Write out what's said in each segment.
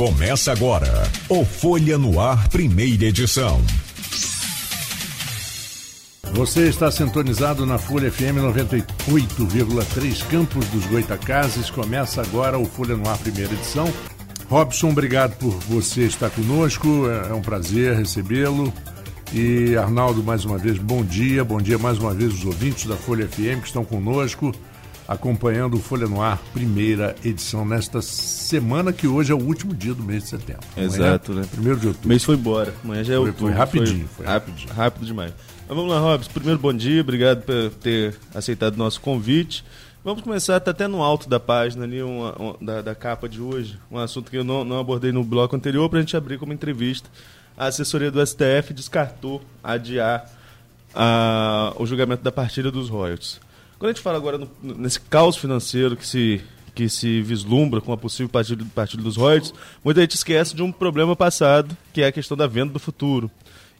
Começa agora o Folha no Ar, primeira edição. Você está sintonizado na Folha FM 98,3 Campos dos Goitacazes. Começa agora o Folha no Ar, primeira edição. Robson, obrigado por você estar conosco. É um prazer recebê-lo. E Arnaldo, mais uma vez, bom dia. Bom dia mais uma vez os ouvintes da Folha FM que estão conosco acompanhando o Folha no Ar, primeira edição, nesta semana que hoje é o último dia do mês de setembro. Exato, né? Primeiro de outubro. O mês foi embora, amanhã já é Foi- outubro. foi rapidinho, foi rápido, rapidinho. rápido demais. Mas vamos lá, Robson. Primeiro, bom dia, obrigado por ter aceitado o nosso convite. Vamos começar, tá até no alto da página ali, uma- uma- da, da capa de hoje, um assunto que eu não, não abordei no bloco anterior, para a gente abrir como entrevista. A assessoria do STF descartou adiar a- o julgamento da partilha dos royalties. Quando a gente fala agora no- nesse caos financeiro que se, que se vislumbra com a possível partilha, partilha dos royalties, muita gente esquece de um problema passado, que é a questão da venda do futuro.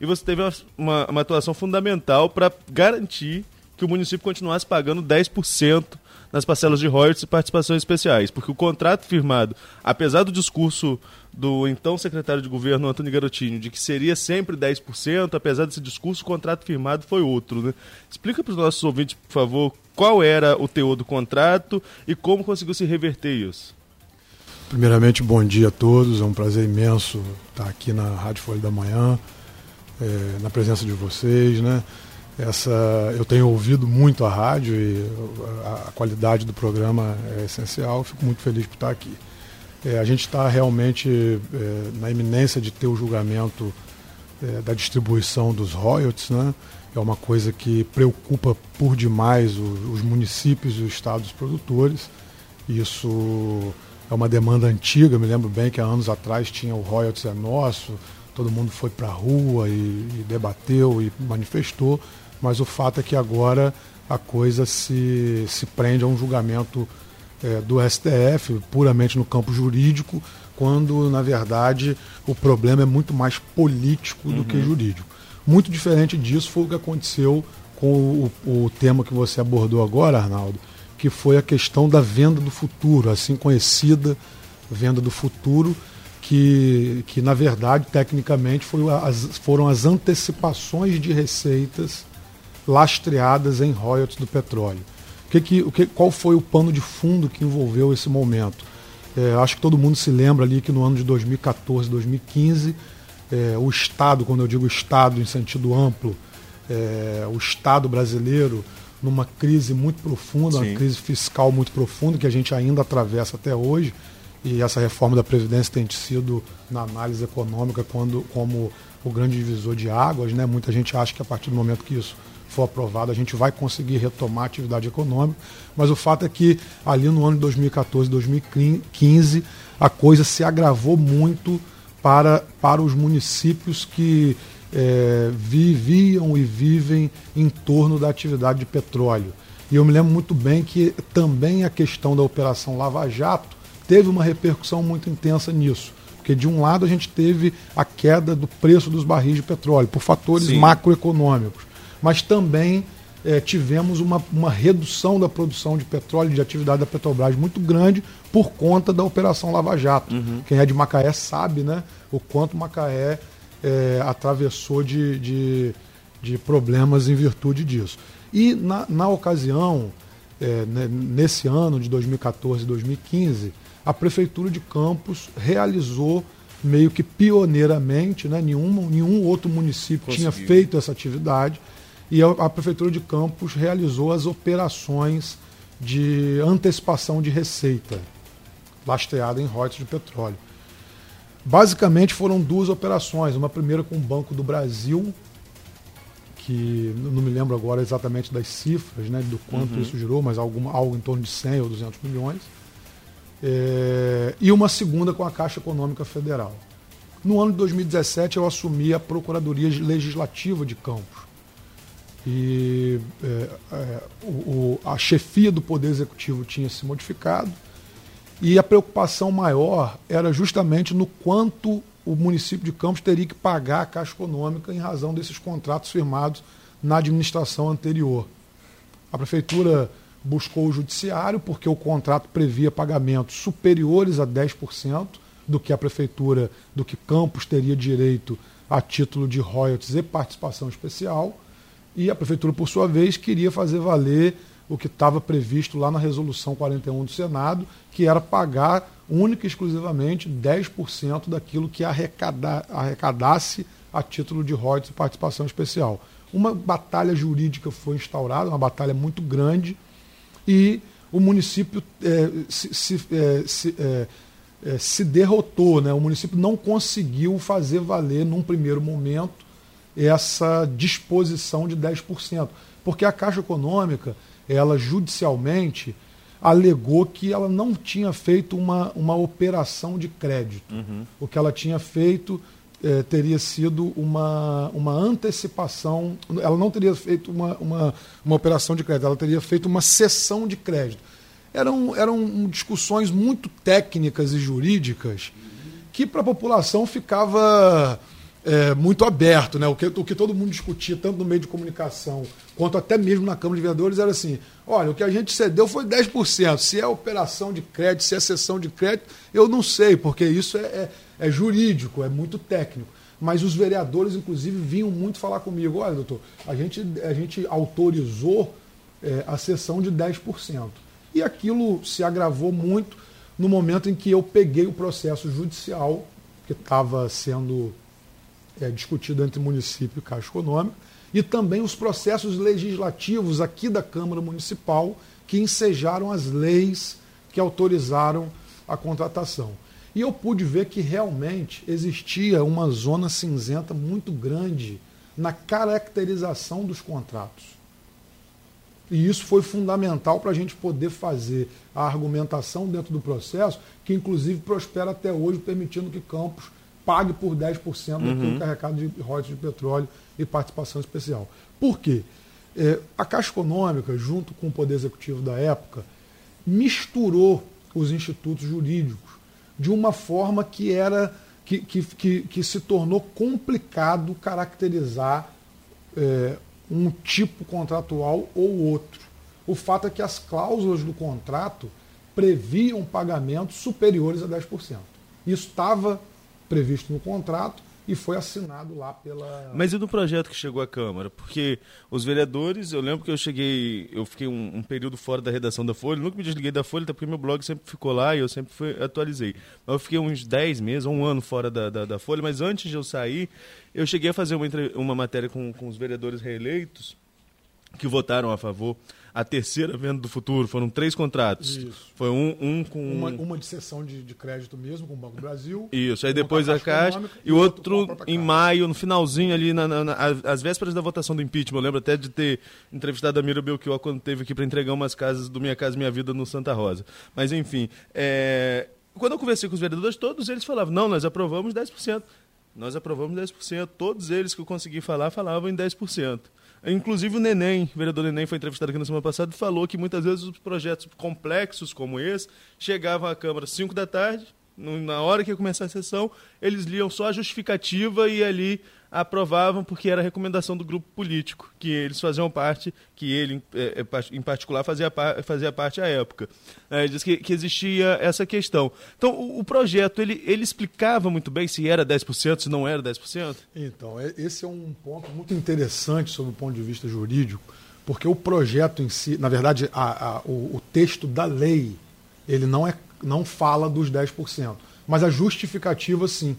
E você teve uma, uma, uma atuação fundamental para garantir que o município continuasse pagando 10% nas parcelas de royalties e participações especiais, porque o contrato firmado, apesar do discurso do então secretário de governo Antônio Garotinho de que seria sempre 10%, apesar desse discurso, o contrato firmado foi outro, né? Explica para os nossos ouvintes, por favor, qual era o teor do contrato e como conseguiu se reverter isso. Primeiramente, bom dia a todos. É um prazer imenso estar aqui na Rádio Folha da Manhã, eh, na presença de vocês, né? Essa, eu tenho ouvido muito a rádio e a, a qualidade do programa é essencial. Fico muito feliz por estar aqui. Eh, a gente está realmente eh, na iminência de ter o julgamento eh, da distribuição dos royalties, né? É uma coisa que preocupa por demais os municípios e os estados produtores. Isso é uma demanda antiga, me lembro bem que há anos atrás tinha o royalties é nosso, todo mundo foi para a rua e, e debateu e manifestou, mas o fato é que agora a coisa se, se prende a um julgamento eh, do STF, puramente no campo jurídico, quando, na verdade, o problema é muito mais político do que jurídico. Muito diferente disso foi o que aconteceu com o, o tema que você abordou agora, Arnaldo, que foi a questão da venda do futuro, assim conhecida venda do futuro, que, que na verdade, tecnicamente, foi as- foram as antecipações de receitas lastreadas em royalties do petróleo. O que que, o que, qual foi o pano de fundo que envolveu esse momento? É, acho que todo mundo se lembra ali que no ano de 2014, 2015, é, o Estado, quando eu digo Estado em sentido amplo, é, o Estado brasileiro numa crise muito profunda, Sim. uma crise fiscal muito profunda que a gente ainda atravessa até hoje. E essa reforma da Previdência tem sido, na análise econômica, quando, como o grande divisor de águas. Né? Muita gente acha que a partir do momento que isso for aprovado, a gente vai conseguir retomar a atividade econômica. Mas o fato é que ali no ano de 2014, 2015, a coisa se agravou muito para, para os municípios que eh, viviam e vivem em torno da atividade de petróleo. E eu me lembro muito bem que também a questão da Operação Lava Jato teve uma repercussão muito intensa nisso. Porque, de um lado, a gente teve a queda do preço dos barris de petróleo, por fatores Sim. macroeconômicos. Mas também eh, tivemos uma, uma redução da produção de petróleo, de atividade da Petrobras muito grande por conta da Operação Lava Jato. Quem é de Macaé sabe né, o quanto Macaé eh, atravessou de, de, de problemas em virtude disso. E, na, na ocasião, ne- nesse ano de 2014 e 2015, a Prefeitura de Campos realizou meio que pioneiramente, né, nenhum, nenhum outro município tinha Conseguiu. feito essa atividade, e a, Prefeitura de Campos realizou as operações de antecipação de receita, lastreada em royalties de petróleo. Basicamente foram duas operações, uma primeira com o Banco do Brasil, que não me lembro agora exatamente das cifras, né, do quanto isso girou, mas alguma, algo em torno de 100 ou 200 milhões. É, e uma segunda com a Caixa Econômica Federal. No ano de 2017, eu assumi a Procuradoria Legislativa de Campos. E é, é, o- a chefia do Poder Executivo tinha se modificado e a preocupação maior era justamente no quanto o município de Campos teria que pagar a Caixa Econômica em razão desses contratos firmados na administração anterior. A prefeitura buscou o judiciário porque o contrato previa pagamentos superiores a 10% do que a prefeitura, do que Campos teria direito a título de royalties e participação especial. E a prefeitura, por sua vez, queria fazer valer o que estava previsto lá na resolução 41 do Senado, que era pagar única e exclusivamente 10% daquilo que arrecada, arrecadasse a título de royalties e participação especial. Uma batalha jurídica foi instaurada, uma batalha muito grande, e o município é, se, se, é, se, é, é, se derrotou, né? o município não conseguiu fazer valer, num primeiro momento, essa disposição de 10%. Porque a Caixa Econômica, ela judicialmente alegou que ela não tinha feito uma, uma operação de crédito. Uhum. O que ela tinha feito eh, teria sido uma, uma antecipação, ela não teria feito uma, uma, uma operação de crédito, ela teria feito uma cessão de crédito. Eram, eram discussões muito técnicas e jurídicas que para a população ficava é, muito aberto. Né? O, que, o que todo mundo discutia, tanto no meio de comunicação quanto até mesmo na Câmara de Vereadores, era assim: olha, o que a gente cedeu foi 10%. Se é operação de crédito, se é cessão de crédito, eu não sei, porque isso é, é, é jurídico, é muito técnico. Mas os vereadores, inclusive, vinham muito falar comigo: olha, doutor, a gente, a gente autorizou é, a cessão de 10%. E aquilo se agravou muito no momento em que eu peguei o processo judicial que estava sendo é, discutido entre município e Caixa Econômica, e também os processos legislativos aqui da Câmara Municipal que ensejaram as leis que autorizaram a contratação. E eu pude ver que realmente existia uma zona cinzenta muito grande na caracterização dos contratos. E isso foi fundamental para a gente poder fazer a argumentação dentro do processo, que inclusive prospera até hoje, permitindo que Campos pague por 10% uhum. do carregado de royalties de petróleo e participação especial. Por quê? É, a Caixa Econômica, junto com o Poder Executivo da época, misturou os institutos jurídicos de uma forma que era que, que, que, que se tornou complicado caracterizar é, um tipo contratual ou outro. O fato é que as cláusulas do contrato previam pagamentos superiores a 10%. Isso estava previsto no contrato e foi assinado lá pela. Mas e no projeto que chegou à Câmara? Porque os vereadores, eu lembro que eu cheguei, eu fiquei um, um período fora da redação da Folha, nunca me desliguei da Folha, até porque meu blog sempre ficou lá e eu sempre fui, atualizei. Mas eu fiquei uns 10 meses, um ano fora da, da, da, Folha, mas antes de eu sair, eu cheguei a fazer uma, uma matéria com, com os vereadores reeleitos que votaram a favor a terceira venda do futuro. Foram três contratos. Isso. Foi um, um com. Uma, uma de cessão de, de crédito mesmo com o Banco do Brasil. Isso, aí depois a Caixa. E o outro, outro em maio, no finalzinho ali, na, na, na, às vésperas da votação do impeachment. Eu lembro até de ter entrevistado a Mira Belchior quando teve aqui para entregar umas casas do Minha Casa Minha Vida no Santa Rosa. Mas enfim. É... Quando eu conversei com os vereadores, todos eles falavam: não, nós aprovamos 10%. Nós aprovamos 10%. Todos eles que eu consegui falar falavam em 10%. Inclusive o Neném, o vereador Neném foi entrevistado aqui na semana passada e falou que muitas vezes os projetos complexos como esse chegavam à Câmara às 5 da tarde, na hora que ia começar a sessão, eles liam só a justificativa e ali aprovavam porque era recomendação do grupo político, que eles faziam parte, que ele é, é, em particular fazia, fazia parte à época. É, diz que, que, existia essa questão. Então, o, o, projeto, ele, ele explicava muito bem se era 10%, se não era 10%? Então, é, esse é um ponto muito interessante sob o ponto de vista jurídico, porque o projeto em si, na verdade, a, a, o, o texto da lei, ele não, é, não fala dos 10%, mas a justificativa sim.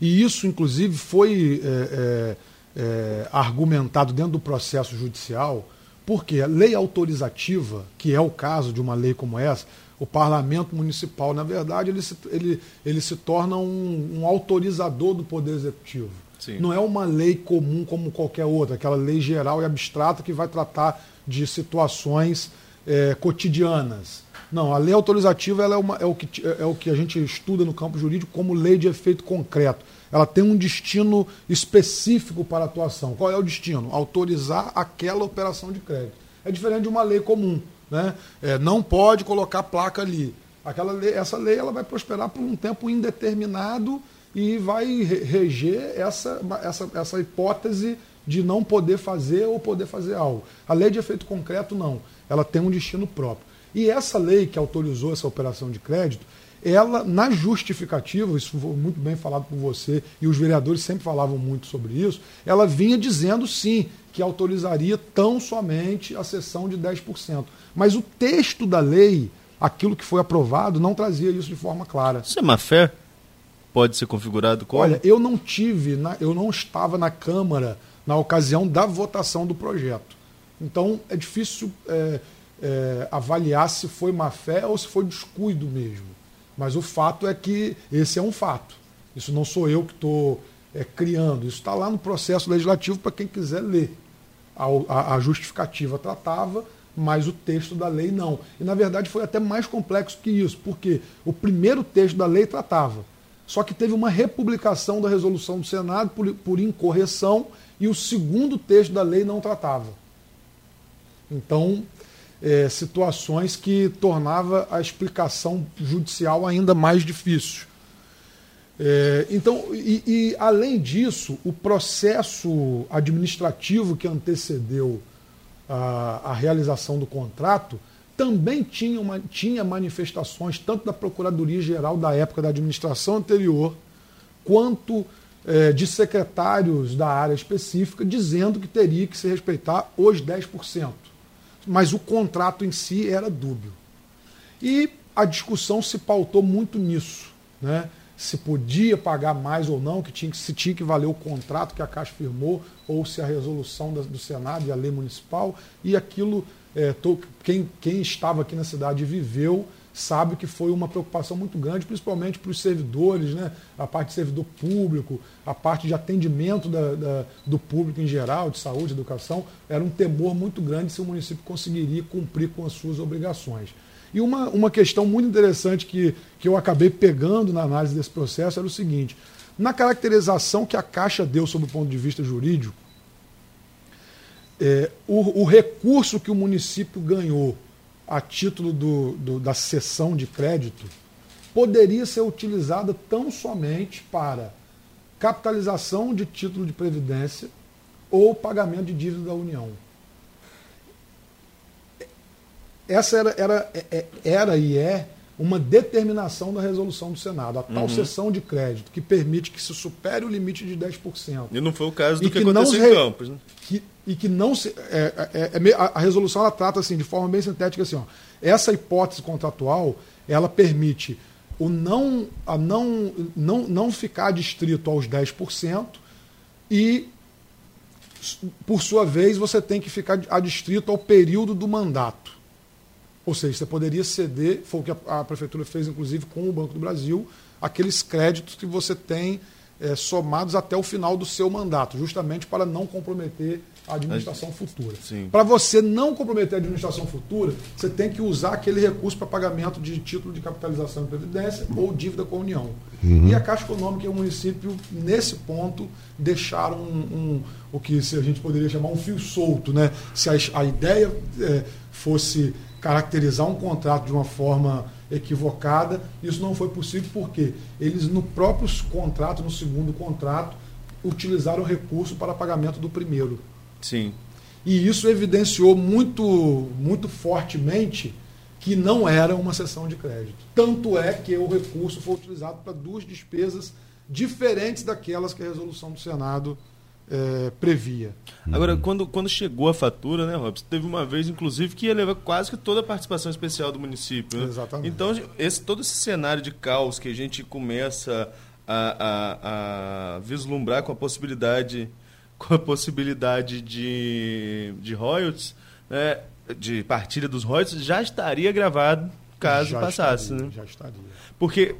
E isso, inclusive, foi é, é, é, argumentado dentro do processo judicial, porque a lei autorizativa, que é o caso de uma lei como essa, o parlamento municipal, na verdade, ele se, ele, ele se torna um, um autorizador do poder executivo. Sim. Não é uma lei comum como qualquer outra, aquela lei geral e abstrata que vai tratar de situações é, cotidianas. Não, a lei autorizativa é, uma, é, o que, é o que a gente estuda no campo jurídico como lei de efeito concreto. Ela tem um destino específico para a atuação. Qual é o destino? Autorizar aquela operação de crédito. É diferente de uma lei comum. Né? É, não pode colocar placa ali. Aquela lei, essa lei ela vai prosperar por um tempo indeterminado e vai reger essa, essa, essa hipótese de não poder fazer ou poder fazer algo. A lei de efeito concreto não. Ela tem um destino próprio. E essa lei que autorizou essa operação de crédito, ela, na justificativa, isso foi muito bem falado por você, e os vereadores sempre falavam muito sobre isso, ela vinha dizendo sim que autorizaria tão somente a cessão de 10%. Mas o texto da lei, aquilo que foi aprovado, não trazia isso de forma clara. Isso é má fé? Pode ser configurado como? Olha, eu não tive, eu não estava na Câmara na ocasião da votação do projeto. Então é difícil é, é, avaliar se foi má fé ou se foi descuido mesmo. Mas o fato é que esse é um fato. Isso não sou eu que estou é, criando. Isso está lá no processo legislativo para quem quiser ler. A, a, a, justificativa tratava, mas o texto da lei não. E, na verdade, foi até mais complexo que isso, porque o primeiro texto da lei tratava. Só que teve uma republicação da resolução do Senado por, por incorreção e o segundo texto da lei não tratava. Então, é, situações que tornava a explicação judicial ainda mais difícil. É, então, e, e, além disso, o processo administrativo que antecedeu a, a realização do contrato também tinha, uma, tinha manifestações tanto da Procuradoria-Geral da época da administração anterior, quanto é, de secretários da área específica, dizendo que teria que se respeitar os 10% mas o contrato em si era dúbio. E a discussão se pautou muito nisso, né? se podia pagar mais ou não, que tinha, se tinha que valer o contrato que a Caixa firmou, ou se a resolução do Senado e a lei municipal, e aquilo, é, quem, quem estava aqui na cidade viveu, sabe que foi uma preocupação muito grande, principalmente para os servidores, né? a parte de servidor público, a parte de atendimento da, da, do público em geral, de saúde, educação, era um temor muito grande se o município conseguiria cumprir com as suas obrigações. E uma, uma questão muito interessante que, que eu acabei pegando na análise desse processo era o seguinte: na caracterização que a Caixa deu sob o ponto de vista jurídico, é, o, o recurso que o município ganhou a título do, do, da cessão de crédito poderia ser utilizada tão somente para capitalização de título de previdência ou pagamento de dívida da União. Essa era, era, é, é, era e é uma determinação da resolução do Senado, a tal uhum. cessão de crédito, que permite que se supere o limite de 10%. E não foi o caso do que, que, aconteceu em Campos. Né? Que, e que não se. É, é, é, a resolução ela trata assim, de forma bem sintética assim, ó, essa hipótese contratual ela permite o não, a não, não, não ficar distrito aos 10% e, por sua vez, você tem que ficar adstrito ao período do mandato. Ou seja, você poderia ceder, foi o que a, a Prefeitura fez, inclusive, com o Banco do Brasil, aqueles créditos que você tem é, somados até o final do seu mandato, justamente para não comprometer a administração futura. Para você não comprometer a administração futura, você tem que usar aquele recurso para pagamento de título de capitalização de previdência ou dívida com a União. Uhum. E a Caixa Econômica e o município, nesse ponto, deixaram um, um, o que a gente poderia chamar um fio solto. Né? Se a, a ideia é, fosse caracterizar um contrato de uma forma equivocada, isso não foi possível porque eles, no próprio contrato, no segundo contrato, utilizaram o recurso para pagamento do primeiro. Sim. E isso evidenciou muito, muito fortemente que não era uma sessão de crédito. Tanto é que o recurso foi utilizado para duas despesas diferentes daquelas que a resolução do Senado é, previa. Agora, uhum. quando, quando chegou a fatura, né, Robson, teve uma vez, inclusive, que ia levar quase que toda a participação especial do município. Né? Exatamente. Então, esse, todo esse cenário de caos que a gente começa a, a, a vislumbrar com a possibilidade com a possibilidade de, de royalties, né, de partilha dos royalties, já estaria gravado caso já passasse. Estaria, né? Já estaria. Porque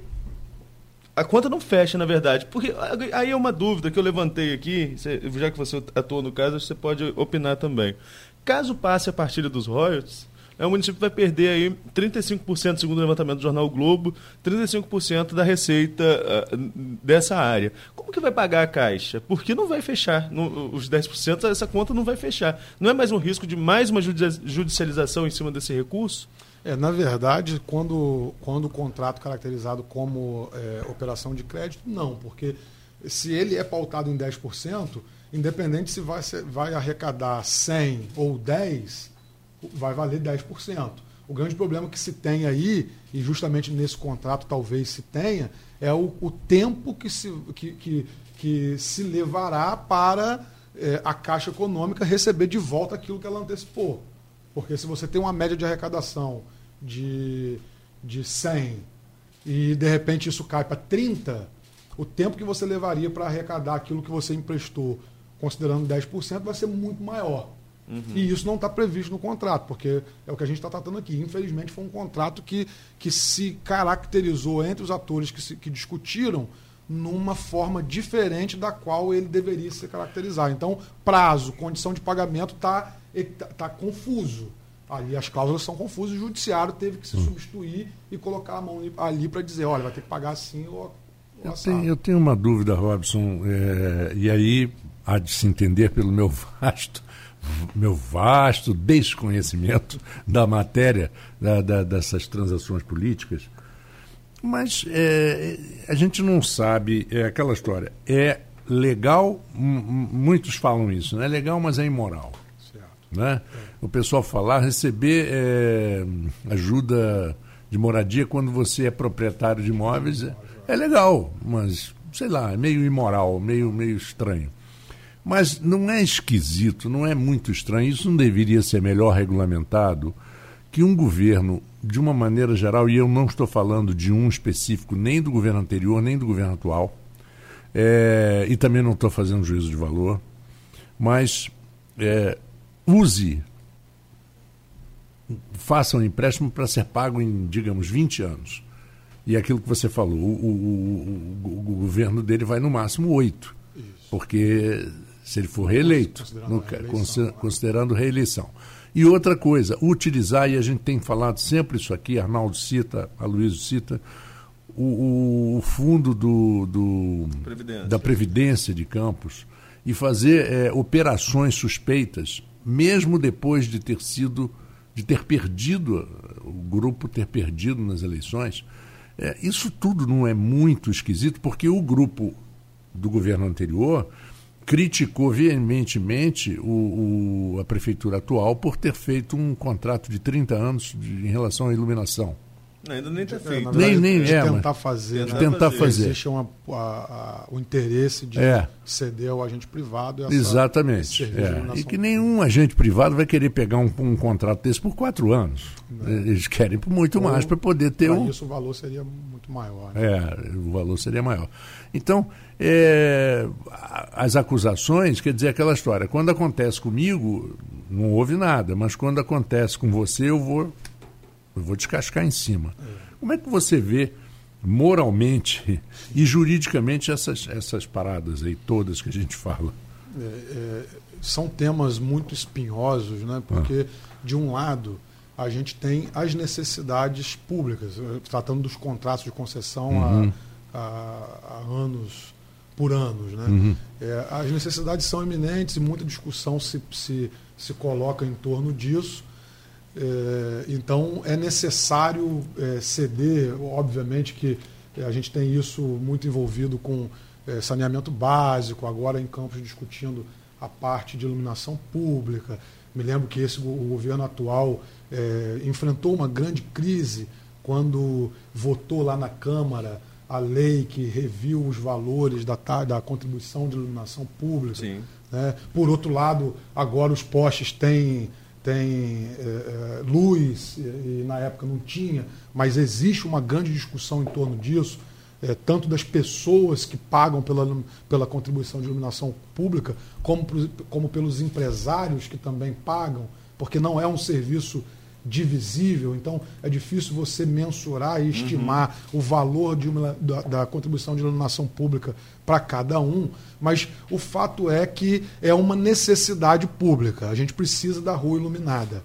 a conta não fecha, na verdade. Porque aí é uma dúvida que eu levantei aqui, já que você atua no caso, você pode opinar também. Caso passe a partilha dos royalties, é, o município vai perder aí 35%, segundo o levantamento do jornal Globo, 35% da receita uh, dessa área. Como que vai pagar a Caixa? Porque não vai fechar. Os 10%, essa conta não vai fechar. Não é mais um risco de mais uma judicialização em cima desse recurso? É, na verdade, quando, quando o contrato caracterizado como é, operação de crédito, não, porque se ele é pautado em 10%, independente se vai, vai arrecadar 100 ou 10, vai valer 10%. O grande problema que se tem aí, e justamente nesse contrato talvez se tenha, é o, o tempo que se, que, que, que se levará para é, a Caixa Econômica receber de volta aquilo que ela antecipou. Porque se você tem uma média de arrecadação de, de 100 e de repente isso cai para 30, o tempo que você levaria para arrecadar aquilo que você emprestou, considerando 10%, vai ser muito maior. Uhum. E isso não está previsto no contrato, porque é o que a gente está tratando aqui. Infelizmente, foi um contrato que, que se caracterizou entre os atores que, se, que discutiram numa forma diferente da qual ele deveria se caracterizar. Então, prazo, condição de pagamento está tá, tá confuso. Ali as cláusulas são confusas, o judiciário teve que se hum. substituir e colocar a mão ali para dizer, olha, vai ter que pagar assim ou, eu tenho, eu tenho, uma dúvida, Robson, é, e aí há de se entender pelo meu vasto, meu vasto desconhecimento da matéria da, da, dessas transações políticas. Mas é, a gente não sabe, é aquela história, é legal, muitos falam isso, não é legal, mas é imoral. Certo. Né? É. O pessoal falar, receber é, ajuda de moradia quando você é proprietário de imóveis é, é legal, mas sei lá, é meio imoral, meio, meio estranho. Mas não é esquisito, não é muito estranho, isso não deveria ser melhor regulamentado que um governo de uma maneira geral, e eu não estou falando de um específico, nem do governo anterior, nem do governo atual, é, e também não estou fazendo juízo de valor, mas é, use, faça um empréstimo para ser pago em, digamos, 20 anos. E aquilo que você falou, o, o, o, o governo dele vai no máximo oito, porque se ele for reeleito, considerando, no, reeleição, considerando reeleição. E outra coisa, utilizar, e a gente tem falado sempre isso aqui, Arnaldo cita, Aloysio cita, o, o fundo do, do Previdência. da Previdência de Campos e fazer é, operações suspeitas, mesmo depois de ter sido, de ter perdido, o grupo ter perdido nas eleições. É, isso tudo não é muito esquisito, porque o grupo do governo anterior criticou veementemente o, o, a prefeitura atual por ter feito um contrato de 30 anos de, em relação à iluminação. Ainda nem está feito. nem, nem de é, tentar fazer. De né? tentar fazer. Existe uma, a, a, o interesse de é. ceder ao agente privado. Essa, Exatamente. É. E que nenhum agente privado vai querer pegar um, um contrato desse por quatro anos. Não. Eles querem muito Ou, mais para poder ter um. isso o valor seria muito maior. Né? É, o valor seria maior. Então, é, as acusações, quer dizer aquela história, quando acontece comigo, não houve nada, mas quando acontece com você, eu vou, eu vou descascar em cima. Como é que você vê moralmente e juridicamente essas, essas paradas aí todas que a gente fala? É, é, são temas muito espinhosos, né? porque, ah. de um lado, a gente tem as necessidades públicas, tratando dos contratos de concessão uhum. há, há, anos por anos. Né? Uhum. É, as necessidades são eminentes e muita discussão se, se, se coloca em torno disso. É, então é necessário é, ceder, obviamente que a gente tem isso muito envolvido com é, saneamento básico, agora em Campos discutindo a parte de iluminação pública. Me lembro que esse, o governo atual é, enfrentou uma grande crise quando votou lá na Câmara a lei que reviu os valores da, da contribuição de iluminação pública. Né? Por outro lado, agora os postes têm, têm é, é, luz, e, e, na época não tinha, mas existe uma grande discussão em torno disso, é, tanto das pessoas que pagam pela, pela contribuição de iluminação pública, como, como pelos empresários que também pagam, porque não é um serviço divisível, então é difícil você mensurar e estimar uhum. o valor de uma, da, da, contribuição de iluminação pública para cada um, mas o fato é que é uma necessidade pública, a gente precisa da rua iluminada.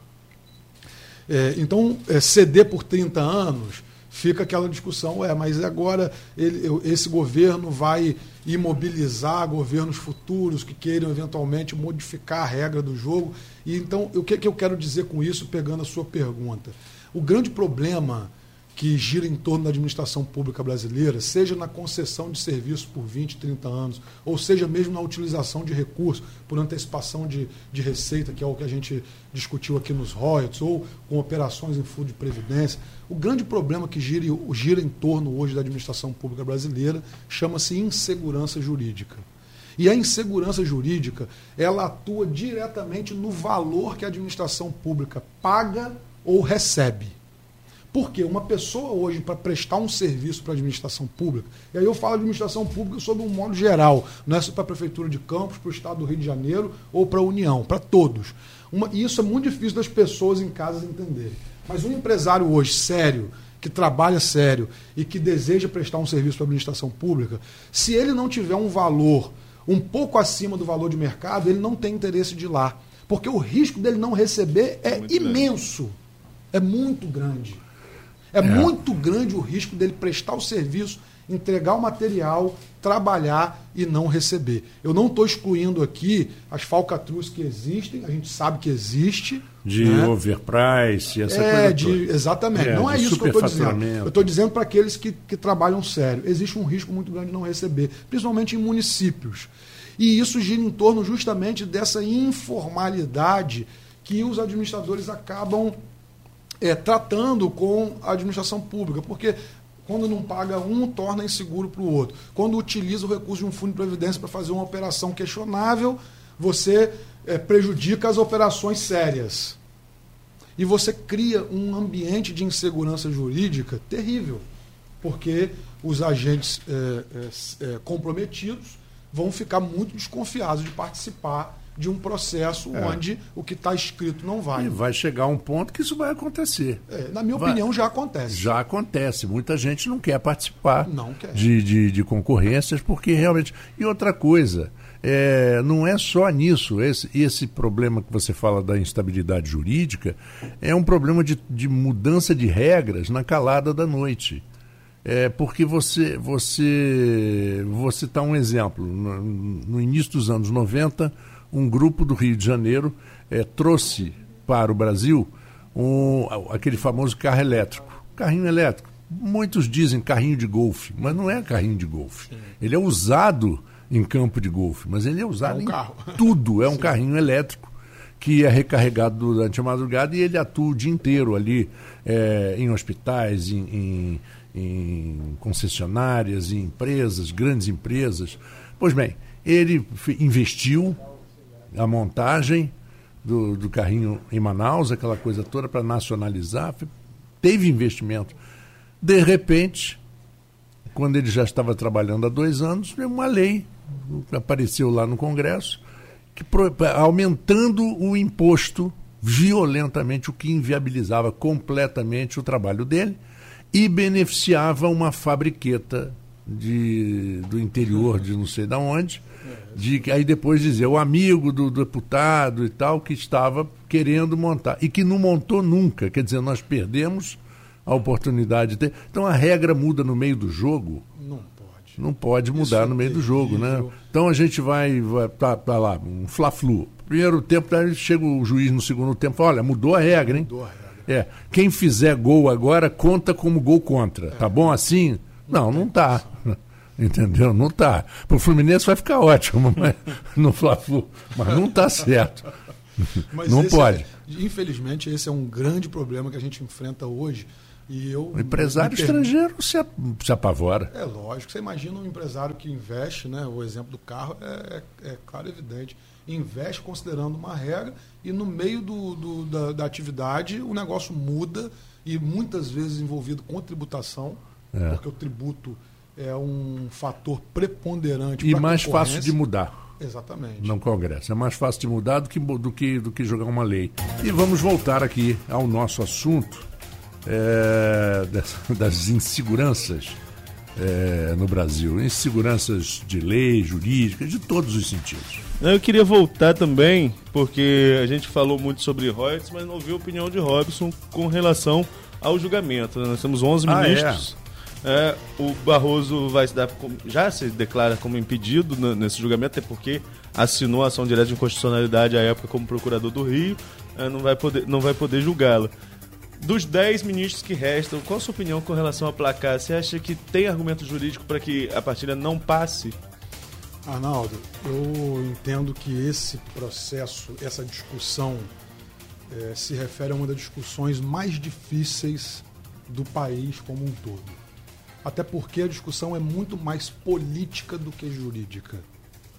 É, então, é, ceder por 30 anos, fica aquela discussão, é, mas agora ele, esse governo vai imobilizar governos futuros que queiram eventualmente modificar a regra do jogo. E então, o que, que eu quero dizer com isso, pegando a sua pergunta? O grande problema que gira em torno da administração pública brasileira, seja na concessão de serviços por 20, 30 anos, ou seja mesmo na utilização de recursos por antecipação de, de receita, que é o que a gente discutiu aqui nos royalties, ou com operações em fundo de previdência. O grande problema que gira, gira em torno hoje da administração pública brasileira chama-se insegurança jurídica. E a insegurança jurídica, ela atua diretamente no valor que a administração pública paga ou recebe. Porque uma pessoa hoje, para prestar um serviço para a administração pública, e aí eu falo administração pública sob um modo geral, não é só para a Prefeitura de Campos, para o Estado do Rio de Janeiro ou para a União, para todos. Uma, e isso é muito difícil das pessoas em casa entenderem. Mas um empresário hoje sério, que trabalha sério e que deseja prestar um serviço para a administração pública, se ele não tiver um valor um pouco acima do valor de mercado, ele não tem interesse de ir lá. Porque o risco dele não receber é, é imenso. Grande. É muito grande. É, é, muito grande o risco dele prestar o serviço, entregar o material, trabalhar e não receber. Eu não estou excluindo aqui as falcatruas que existem, a gente sabe que existe. De né? overprice, essa é, coisa. De, exatamente. É, não é isso que eu estou dizendo. Eu estou dizendo para aqueles que, que trabalham sério. Existe um risco muito grande de não receber, principalmente em municípios. E isso gira em torno justamente dessa informalidade que os administradores acabam é, tratando com a administração pública, porque quando não paga um, torna inseguro para o outro. Quando utiliza o recurso de um fundo de previdência para fazer uma operação questionável, você é, prejudica as operações sérias. E você cria um ambiente de insegurança jurídica terrível, porque os agentes é, é, comprometidos vão ficar muito desconfiados de participar de um processo é. onde o que está escrito não vai. E vai chegar um ponto que isso vai acontecer. É, na minha vai. opinião, já acontece. Já acontece. Muita gente não quer participar não quer. De, de, de concorrências, porque realmente. E outra coisa. É, não é só nisso. Esse, esse problema que você fala da instabilidade jurídica é um problema de, de mudança de regras na calada da noite. É porque você você vou citar um exemplo. No, no início dos anos 90, um grupo do Rio de Janeiro é, trouxe para o Brasil um, aquele famoso carro elétrico. Carrinho elétrico. Muitos dizem carrinho de golfe, mas não é carrinho de golfe. Sim. Ele é usado em campo de golfe, mas ele é usado é um em carro. tudo. É um Sim. carrinho elétrico que é recarregado durante a madrugada e ele atua o dia inteiro ali é, em hospitais, em, em, em concessionárias, em empresas, grandes empresas. Pois bem, ele investiu a montagem do, do carrinho em Manaus, aquela coisa toda para nacionalizar, teve investimento. De repente, quando ele já estava trabalhando há dois anos, uma lei apareceu lá no Congresso, que aumentando o imposto violentamente, o que inviabilizava completamente o trabalho dele e beneficiava uma fabriqueta de, do interior de não sei de onde, de aí depois dizer o amigo do, do deputado e tal que estava querendo montar e que não montou nunca, quer dizer, nós perdemos a oportunidade de ter. Então a regra muda no meio do jogo. Não pode. Não pode mudar Isso no meio é do jogo, né? Então a gente vai, vai tá, tá lá, um fla-flu. Primeiro tempo, chega o juiz no segundo tempo, fala, olha, mudou a regra, hein? Mudou a regra. É, quem fizer gol agora conta como gol contra. É. Tá bom assim? Não, não tá. Entendeu? Não tá. Para o Fluminense vai ficar ótimo mas, no Fla-Flu, mas não está certo. Mas não pode. É, infelizmente, esse é um grande problema que a gente enfrenta hoje. E eu, o empresário estrangeiro se, se apavora. É lógico. Você imagina um empresário que investe, né? o exemplo do carro é, é, é claro e evidente. Investe considerando uma regra e no meio do, do da, da, atividade o negócio muda e muitas vezes envolvido com tributação, é. porque o tributo é um fator preponderante. E mais fácil de mudar. Exatamente. No Congresso. É mais fácil de mudar do que, do que, do que jogar uma lei. E vamos voltar aqui ao nosso assunto é, das, das, inseguranças é, no Brasil. Inseguranças de lei, jurídicas, de todos os sentidos. Eu queria voltar também, porque a gente falou muito sobre royalties, mas não ouviu a opinião de Robson com relação ao julgamento. Nós temos 11 ah, é? É, o Barroso vai se dar, já se declara como impedido nesse julgamento, até porque assinou a ação direta de inconstitucionalidade à época como procurador do Rio, é, não vai poder, não vai poder julgá-la. Dos 10 ministros que restam, qual a sua opinião com relação a placar? Você acha que tem argumento jurídico para que a partilha não passe? Arnaldo, eu entendo que esse processo, essa discussão, é, se refere a uma das discussões mais difíceis do país como um todo. Até porque a discussão é muito mais política do que jurídica.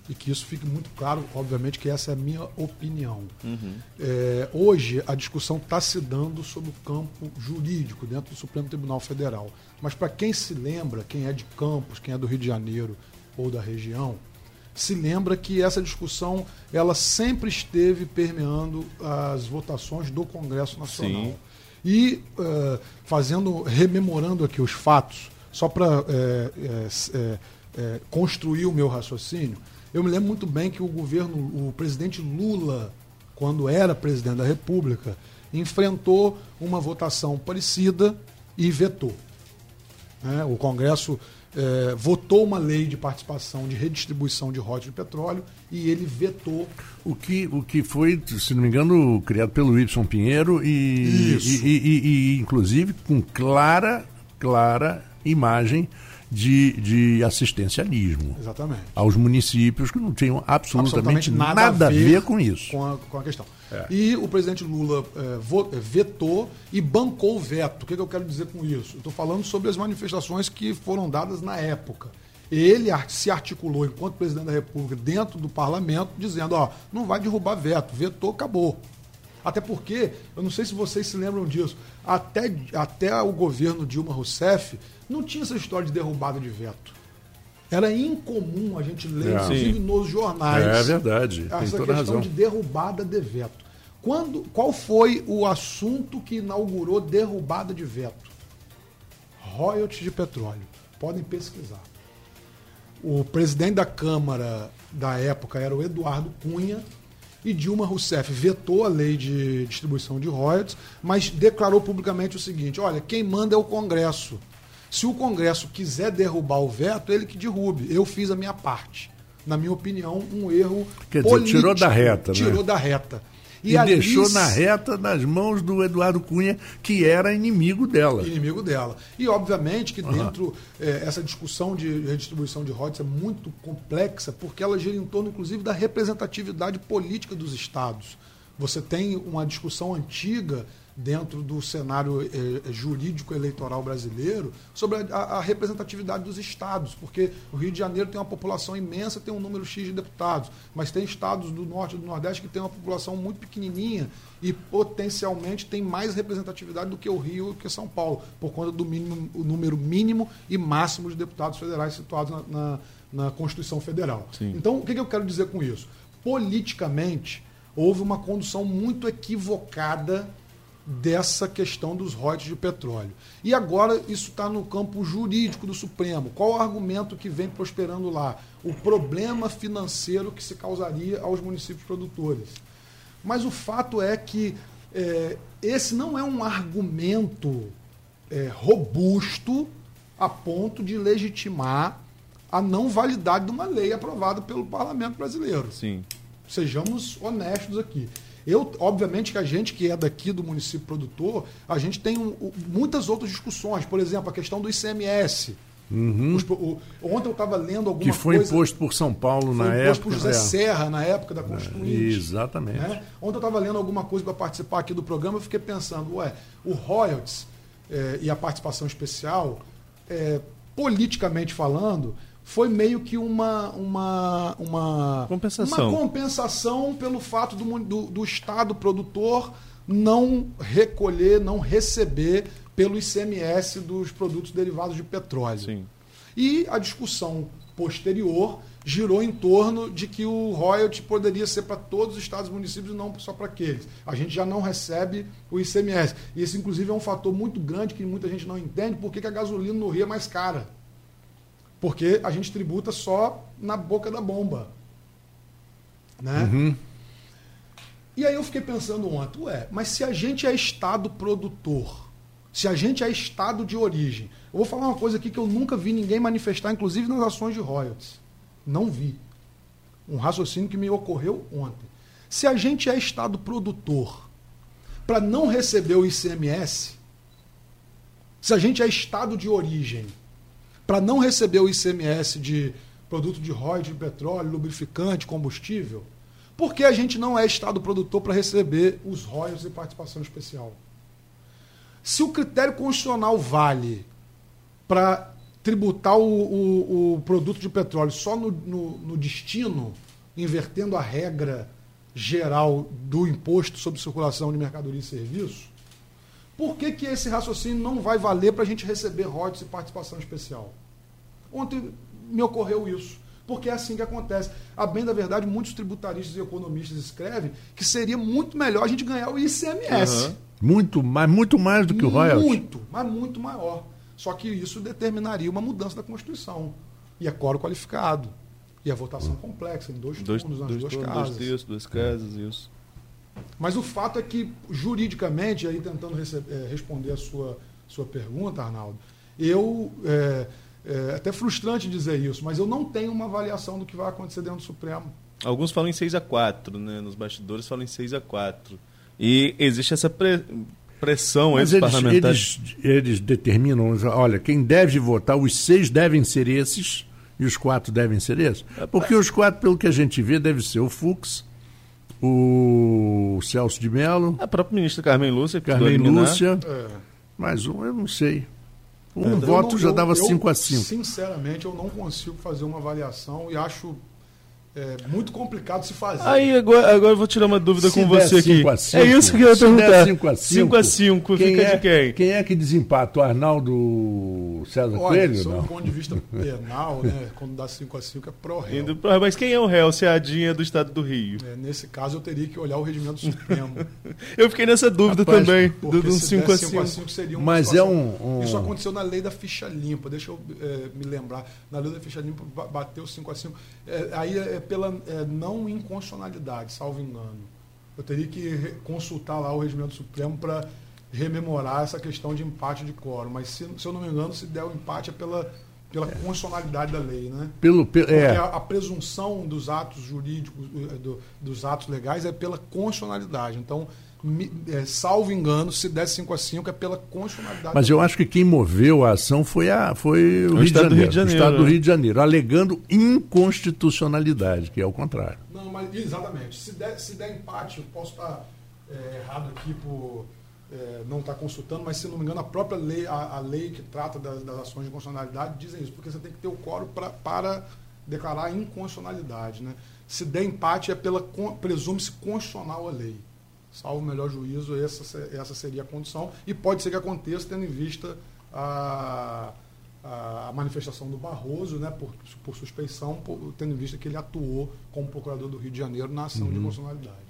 E que isso fique muito claro, obviamente, que essa é a minha opinião. Uhum. É, hoje, a discussão está se dando sobre o campo jurídico, dentro do Supremo Tribunal Federal. Mas, para quem se lembra, quem é de Campos, quem é do Rio de Janeiro ou da região, se lembra que essa discussão ela sempre esteve permeando as votações do Congresso Nacional. Sim. E uh, fazendo, rememorando aqui os fatos, só para é, é, é, construir o meu raciocínio, eu me lembro muito bem que o governo, o presidente Lula, quando era presidente da República, enfrentou uma votação parecida e vetou. Né? O Congresso é, votou uma lei de participação de redistribuição de rotas de petróleo e ele vetou. O que, o que foi, se não me engano, criado pelo Y Pinheiro e, e, e, e, inclusive com clara, clara imagem de, de assistencialismo. Exatamente. Aos municípios que não tinham absolutamente, absolutamente nada, nada, a ver, ver com isso. Com a, com a questão. É. E o presidente Lula é, vetou e bancou o veto. O que, que eu quero dizer com isso? Estou falando sobre as manifestações que foram dadas na época. Ele se articulou enquanto presidente da República dentro do parlamento, dizendo: ó, não vai derrubar veto, vetou, acabou. Até porque, eu não sei se vocês se lembram disso, até, até o governo Dilma Rousseff não tinha essa história de derrubada de veto. Era incomum a gente ler, é, inclusive nos jornais. É verdade. Essa questão razão. de derrubada de veto. Quando, qual foi o assunto que inaugurou derrubada de veto? Royalties de petróleo. Podem pesquisar. O presidente da Câmara da época era o Eduardo Cunha, e Dilma Rousseff vetou a lei de distribuição de royalties, mas declarou publicamente o seguinte: olha, quem manda é o Congresso. Se o Congresso quiser derrubar o veto, ele que derrube. Eu fiz a minha parte. Na minha opinião, um erro. Quer dizer, político, tirou da reta, tirou né? Tirou da reta. E, e deixou na reta nas mãos do Eduardo Cunha, que era inimigo dela. Inimigo dela. E, obviamente, que dentro uhum. é, essa discussão de redistribuição de rotas é muito complexa, porque ela gira em torno, inclusive, da representatividade política dos estados. Você tem uma discussão antiga dentro do cenário eh, jurídico eleitoral brasileiro sobre a, a, representatividade dos estados, porque o Rio de Janeiro tem uma população imensa, tem um número X de deputados, mas tem estados do norte e do nordeste que tem uma população muito pequenininha e potencialmente tem mais representatividade do que o Rio e que São Paulo, por conta do mínimo, o número mínimo e máximo de deputados federais situados na, na, na Constituição Federal. Sim. Então, o que, que eu quero dizer com isso? Politicamente, houve uma condução muito equivocada dessa questão dos royalties de petróleo. E agora isso está no campo jurídico do Supremo. Qual o argumento que vem prosperando lá? O problema financeiro que se causaria aos municípios produtores. Mas o fato é que é, esse não é um argumento é, robusto a ponto de legitimar a não validade de uma lei aprovada pelo parlamento brasileiro. Sim. Sejamos honestos aqui. Eu, obviamente que a gente que é daqui do município produtor, a gente tem um, muitas outras discussões. Por exemplo, a questão do ICMS. Uhum. Os, o, ontem eu estava lendo alguma coisa... Que foi coisa, imposto por São Paulo na época. Foi por José é. Serra, na época da Constituinte. É, exatamente. Né? Ontem eu estava lendo alguma coisa para participar aqui do programa, eu fiquei pensando, ué, o royalties é, e a participação especial, é, politicamente falando, foi meio que uma, uma, uma, compensação. uma compensação pelo fato do, do, do Estado produtor não recolher, não receber pelo ICMS dos produtos derivados de petróleo. Sim. E a discussão posterior girou em torno de que o royalty poderia ser para todos os estados e municípios e não só para aqueles. A gente já não recebe o ICMS. E esse, inclusive, é um fator muito grande que muita gente não entende, porque a gasolina no Rio é mais cara. Porque a gente tributa só na boca da bomba. Né? Uhum. E aí eu fiquei pensando ontem, ué, mas se a gente é Estado produtor, se a gente é Estado de origem, eu vou falar uma coisa aqui que eu nunca vi ninguém manifestar, inclusive nas ações de royalties. Não vi. Um raciocínio que me ocorreu ontem. Se a gente é Estado produtor, para não receber o ICMS, se a gente é estado de origem, para não receber o ICMS de produto de royalties de petróleo, lubrificante, combustível, por que a gente não é estado produtor para receber os royalties e participação especial? Se o critério constitucional vale para tributar o, o, o, produto de petróleo só no, no, no destino, invertendo a regra geral do imposto sobre circulação de mercadoria e serviço, por que, que esse raciocínio não vai valer para a gente receber royalties e participação especial? Ontem me ocorreu isso. Porque é assim que acontece. A bem da verdade, muitos tributaristas e economistas escrevem que seria muito melhor a gente ganhar o ICMS. Uhum. Muito, mais, muito mais do que o royalties? Muito, mas muito maior. Só que isso determinaria uma mudança da Constituição. E é coro qualificado. E a votação complexa, em dois, dois turnos, nas dois, duas turnos, casas. Dois textos, duas casas, isso. Mas o fato é que, juridicamente, aí tentando receber, é, responder a sua, sua pergunta, Arnaldo, eu. É, é até frustrante dizer isso, mas eu não tenho uma avaliação do que vai acontecer dentro do Supremo. Alguns falam em 6 a 4 né? Nos bastidores falam em 6 a 4 E existe essa pre pressão Mas eles, parlamentares. Eles, eles determinam, olha, quem deve votar, os seis devem ser esses e os quatro devem ser esses? Porque os quatro, pelo que a gente vê, deve ser o Fux, o Celso de Mello. A própria ministra Carmen Lúcia. Carmen Lúcia. É. Mais um, eu não sei. Um voto não, já dava 5 a 5. Sinceramente, eu não consigo fazer uma avaliação e acho é muito complicado se fazer. Aí agora, agora eu vou tirar uma dúvida se com você aqui. é isso que eu ia perguntar. 5 a 5 a 5 fica é, de quem? Quem é que desempata? O Arnaldo César Olha, Coelho? Sob o ponto de vista penal, né, quando dá 5 a 5 é pro réu. Mas quem é o réu se é a Dinha do Estado do Rio? É, nesse caso eu teria que olhar o regimento supremo. eu fiquei nessa dúvida Rapaz, também, do 5 a 5. 5 seria uma Mas é um, um, Isso aconteceu na lei da ficha limpa, deixa eu é, me lembrar. Na lei da ficha limpa bateu 5 a 5. É, aí é pela é, não inconstitucionalidade, salvo engano. Eu teria que consultar lá o Regimento Supremo para rememorar essa questão de empate de quórum. Mas, se, se, eu não me engano, se der o empate é pela, pela é. constitucionalidade da lei. Né? Pelo, pe é. a, a, presunção dos atos jurídicos, eh, do, dos atos legais, é pela constitucionalidade. Então, é, salvo engano, se der 5 a 5 é pela constitucionalidade. Mas eu acho que quem moveu a ação foi, a, foi o, o Rio, Estado de Janeiro, Rio de Janeiro. O Estado do Rio de Janeiro, alegando inconstitucionalidade, que é o contrário. Não, mas exatamente. Se der, se der empate, eu posso estar é, errado aqui por é, não estar consultando, mas se não me engano, a própria lei, a, a lei que trata das, das, ações de constitucionalidade dizem isso, porque você tem que ter o quórum pra, para declarar a inconstitucionalidade. Né? Se der empate, é pela presume-se constitucional a lei salvo o melhor juízo, essa, essa seria a condição. E pode ser que aconteça tendo em vista a, a manifestação do Barroso, né, por, por suspeição, por, tendo em vista que ele atuou como procurador do Rio de Janeiro na ação uhum. de constitucionalidade.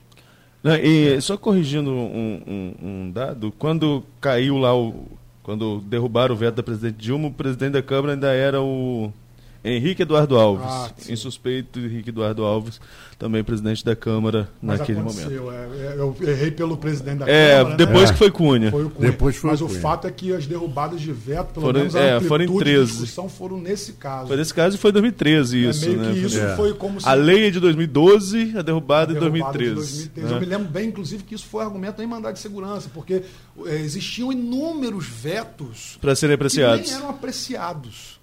E só corrigindo um, um, um, dado, quando caiu lá o. Quando derrubaram o veto da presidente Dilma, o presidente da Câmara ainda era o Henrique Eduardo Alves, ah, insuspeito Henrique Eduardo Alves, também presidente da Câmara Mas naquele momento. É, é, eu errei pelo presidente da é, Câmara. É, depois né? que foi Cunha. Foi o Cunha. Depois foi Mas o, o fato é que as derrubadas de veto, pelo foram, menos a é, foram em 13. discussão foram nesse caso. Foi nesse caso e foi 2013 isso. É meio né? que isso é. foi como se... A lei é de 2012, a derrubada, a derrubada em 2013. 2013. Né? Eu me lembro bem, inclusive, que isso foi argumento em mandado de segurança, porque é, existiam inúmeros vetos para serem apreciados. Que nem eram apreciados.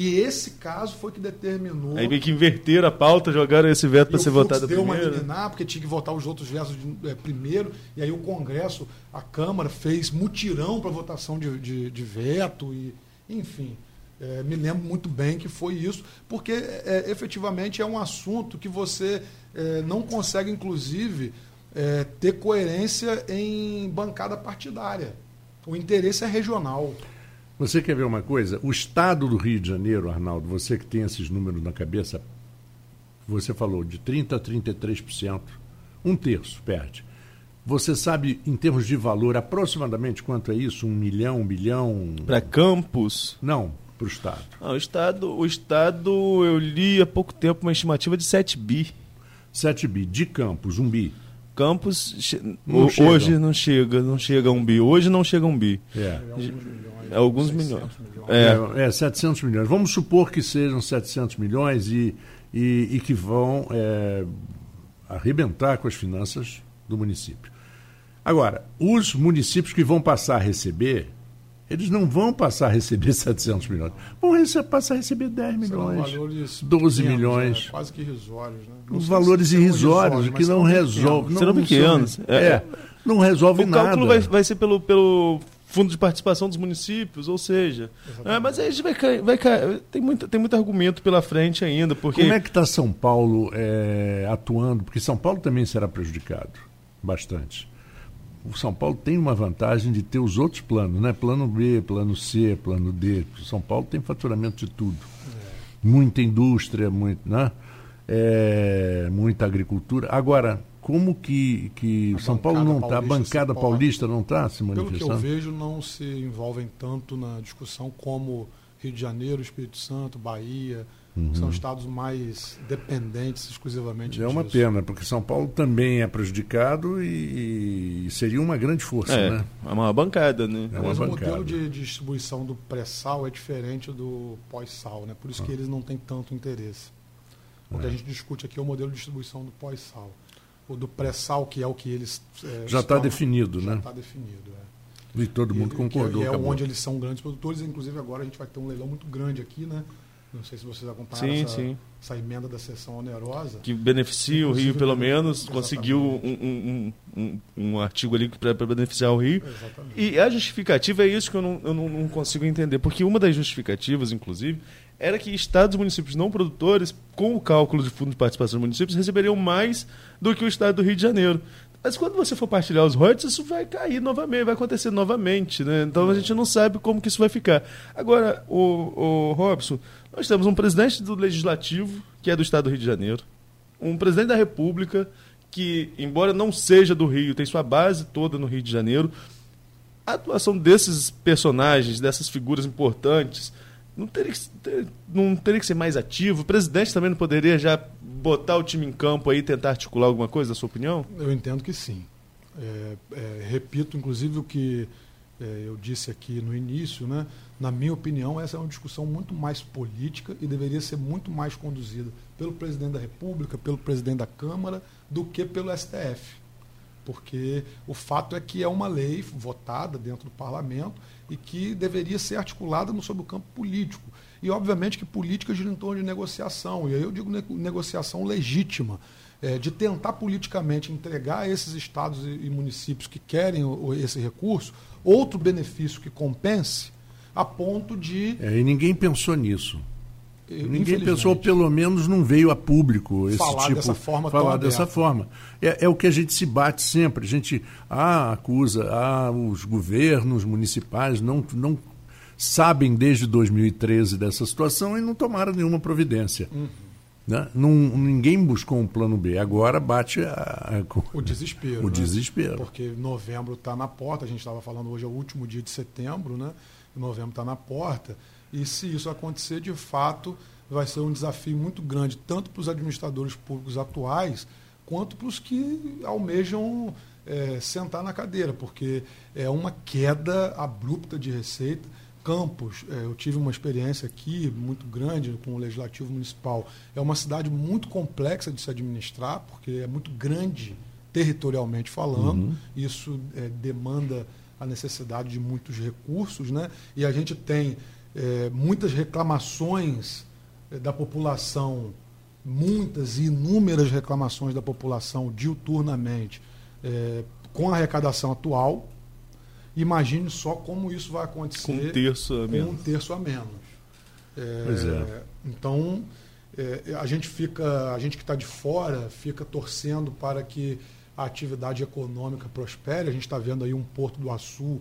E esse caso foi que determinou. Aí meio que inverteram a pauta, jogaram esse veto para ser votado deu primeiro. deu uma liminar, porque tinha que votar os outros vetos de, é, primeiro, e aí o Congresso, a Câmara, fez mutirão para votação de, de, de, veto, e enfim. É, me lembro muito bem que foi isso, porque é, efetivamente é um assunto que você é, não consegue, inclusive, é, ter coerência em bancada partidária. O interesse é regional. Você quer ver uma coisa? O estado do Rio de Janeiro, Arnaldo, você que tem esses números na cabeça, você falou de 30% a 33%, um terço perde. Você sabe, em termos de valor, aproximadamente quanto é isso? Um milhão, um bilhão? Para campos? Não, para o Estado. Ah, o Estado. O Estado, eu li há pouco tempo uma estimativa de 7 bi. 7 bi. De campos, um bi. Campos, não hoje não chega, não chega a um bi. Hoje não chega a um bi. É. É alguns milhões. milhões. É. é, 700 milhões. Vamos supor que sejam 700 milhões e, e, e que vão é, arrebentar com as finanças do município. Agora, os municípios que vão passar a receber, eles não vão passar a receber 700 milhões. Vão passar a receber 10 milhões, valores 12 pequenos, milhões. né? Quase que irrisórios. Né? Os valores irrisórios, que não são resolve. pequenos. Serão não pequenos. É. é, não resolve O nada. cálculo vai, vai ser pelo, pelo fundo de participação dos municípios, ou seja. é, mas aí a gente vai cair. Vai cair tem, muito, tem muito argumento pela frente ainda, porque. Como é que está São Paulo é, atuando? Porque São Paulo também será prejudicado bastante. O São Paulo tem uma vantagem de ter os outros planos, né? Plano B, plano C, plano D. O São Paulo tem faturamento de tudo. Muita indústria, muito, né? É, muita agricultura. Agora, como que, que A São Paulo não está, a bancada paulista não está se Pelo que eu manifestando? vejo, não se envolvem tanto na discussão como Rio de Janeiro, Espírito Santo, Bahia, que são estados mais dependentes exclusivamente Uhum. É uma disso. pena, porque São Paulo também é prejudicado e, e seria uma grande força, é, né? é uma bancada, né? É uma Mas o bancada. modelo de distribuição do pré-sal é diferente do pós-sal, né? Ah. Por isso que eles não têm tanto interesse. O que a gente discute aqui é o modelo de distribuição do pós-sal. O do pré-sal, que é o que eles. é, Já está estão- definido, Já né? está definido, é. E todo mundo E- concordou. Que é acabou. onde eles são grandes produtores. Inclusive, agora a gente vai ter um leilão muito grande aqui, né? Não sei se vocês acompanharam Sim, essa, sim. essa emenda da sessão onerosa. Que beneficia o Rio, pelo menos, exatamente. conseguiu um, um, um, um artigo ali para beneficiar o Rio. Exatamente. E a justificativa é isso que eu, não, eu não, não consigo entender, porque uma das justificativas, inclusive, era que estados e municípios não produtores, com o cálculo de fundo de participação dos municípios, receberiam mais do que o estado do Rio de Janeiro. Mas quando você for partilhar os royalties, isso vai cair novamente, vai acontecer novamente, né? Então a gente não sabe como que isso vai ficar. Agora, o, o Robson, nós temos um presidente do Legislativo, que é do estado do Rio de Janeiro, um presidente da República, que, embora não seja do Rio, tem sua base toda no Rio de Janeiro, a atuação desses personagens, dessas figuras importantes, não teria, que, não teria que ser mais ativo? O presidente também não poderia já botar o time em campo aí tentar articular alguma coisa, na sua opinião? Eu entendo que sim. É, é, repito, inclusive, o que é, eu disse aqui no início, né? na minha opinião, essa é uma discussão muito mais política e deveria ser muito mais conduzida pelo presidente da República, pelo presidente da Câmara, do que pelo STF. Porque o fato é que é uma lei votada dentro do parlamento e que deveria ser articulada no, sobre o campo político. E, obviamente, que política gira em torno de negociação. E aí eu digo ne- negociação legítima, é, de tentar politicamente entregar a esses estados e, municípios que querem esse recurso outro benefício que compense, a ponto de. É, e ninguém pensou nisso. Ninguém pensou, pelo menos não veio a público esse Falar tipo dessa forma falar dessa forma. É, é o que a gente se bate sempre. A gente ah, acusa, ah, os governos municipais não, não sabem desde 2013 dessa situação e não tomaram nenhuma providência. Uhum. Né? Não, ninguém buscou um plano B. Agora bate a, a- O desespero. o né? desespero. Porque novembro está na porta, a gente estava falando hoje é o último dia de setembro, né? Novembro está na porta. E se isso acontecer, de fato, vai ser um desafio muito grande, tanto para os administradores públicos atuais, quanto para os que almejam eh, sentar na cadeira, porque é uma queda abrupta de receita. Campos, eh, eu tive uma experiência aqui muito grande com o Legislativo Municipal. É uma cidade muito complexa de se administrar, porque é muito grande territorialmente falando. Isso eh, demanda a necessidade de muitos recursos, né? E a gente tem eh, muitas reclamações eh, da população, muitas e inúmeras reclamações da população diuturnamente eh, com a arrecadação atual. Imagine só como isso vai acontecer Com um terço a menos. um terço a menos. É, Pois é. Então, é, a gente fica, a gente que está de fora, fica torcendo para que a atividade econômica prospere. A gente está vendo aí um Porto do Açu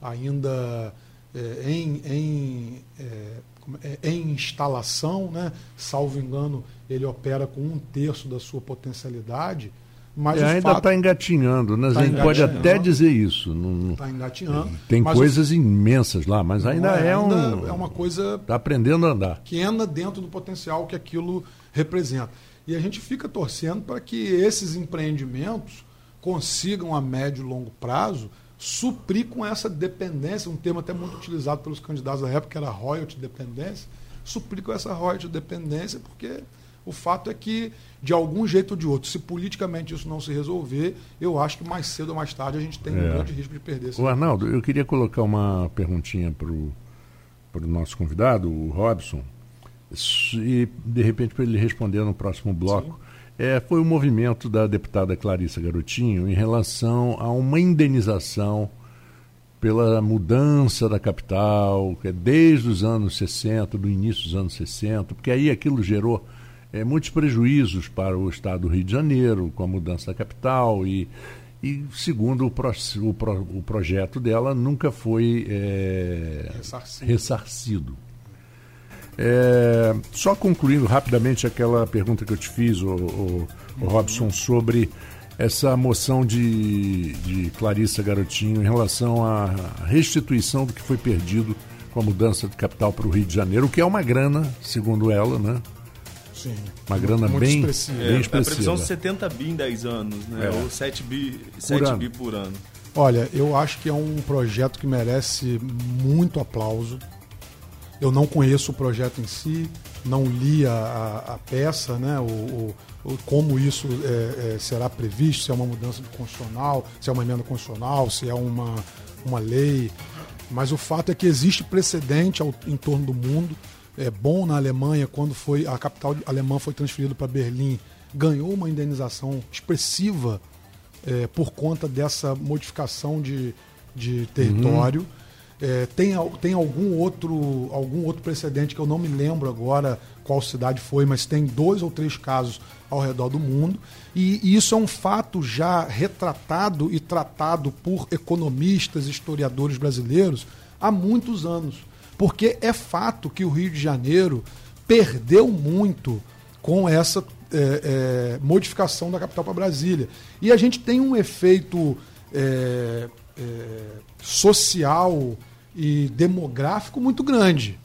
ainda é, em, em, é, é, em instalação, né? salvo engano, ele opera com um terço da sua potencialidade. Mas ainda está engatinhando, né? Tá a gente pode até dizer isso. Está engatinhando. tem mas o- coisas imensas lá, mas ainda é, ainda um. é uma coisa Está aprendendo a andar. pequena dentro do potencial que aquilo representa. E a gente fica torcendo para que esses empreendimentos consigam, a médio e longo prazo, suprir com essa dependência, um termo até muito utilizado pelos candidatos da época, que era royalty dependência, suprir com essa royalty dependência, porque O fato é que, de algum jeito ou de outro, se politicamente isso não se resolver, eu acho que mais cedo ou mais tarde a gente tem é. um grande risco de perder esse O Arnaldo, eu queria colocar uma perguntinha para o nosso convidado, o Robson, e de repente para ele responder no próximo bloco. É, foi o movimento da deputada Clarissa Garotinho em relação a uma indenização pela mudança da capital, que é desde os anos 60, do início dos anos 60, porque aí aquilo gerou é, muitos prejuízos para o estado do Rio de Janeiro com a mudança da capital e, e segundo o, pro, o, pro, o projeto dela, nunca foi é, ressarcido. ressarcido. É, só concluindo rapidamente aquela pergunta que eu te fiz, o, o, o Robson, sobre essa moção de, de Clarissa Garotinho em relação à restituição do que foi perdido com a mudança de capital para o Rio de Janeiro, o que é uma grana, segundo ela, né? Sim. Uma grana muito bem expressiva. Bem expressiva. É, a previsão 70 bi em 10 anos, né? É. Ou 7 bi, 7 por bi por ano. Olha, eu acho que é um projeto que merece muito aplauso. Eu não conheço o projeto em si, não li a, a, a peça, né? O, o, como isso é, é, será previsto, se é uma mudança de constitucional, se é uma emenda constitucional, se é uma, uma lei. Mas o fato é que existe precedente ao, em torno do mundo. É bom na Alemanha, quando foi a capital alemã foi transferida para Berlim, ganhou uma indenização expressiva é, por conta dessa modificação de, de território. Uhum. É, tem, tem algum outro algum outro precedente que eu não me lembro agora qual cidade foi, mas tem dois ou três casos ao redor do mundo. E, e isso é um fato já retratado e tratado por economistas, historiadores brasileiros há muitos anos. Porque é fato que o Rio de Janeiro perdeu muito com essa é, é, modificação da capital para Brasília. E a gente tem um efeito é, é social e demográfico muito grande.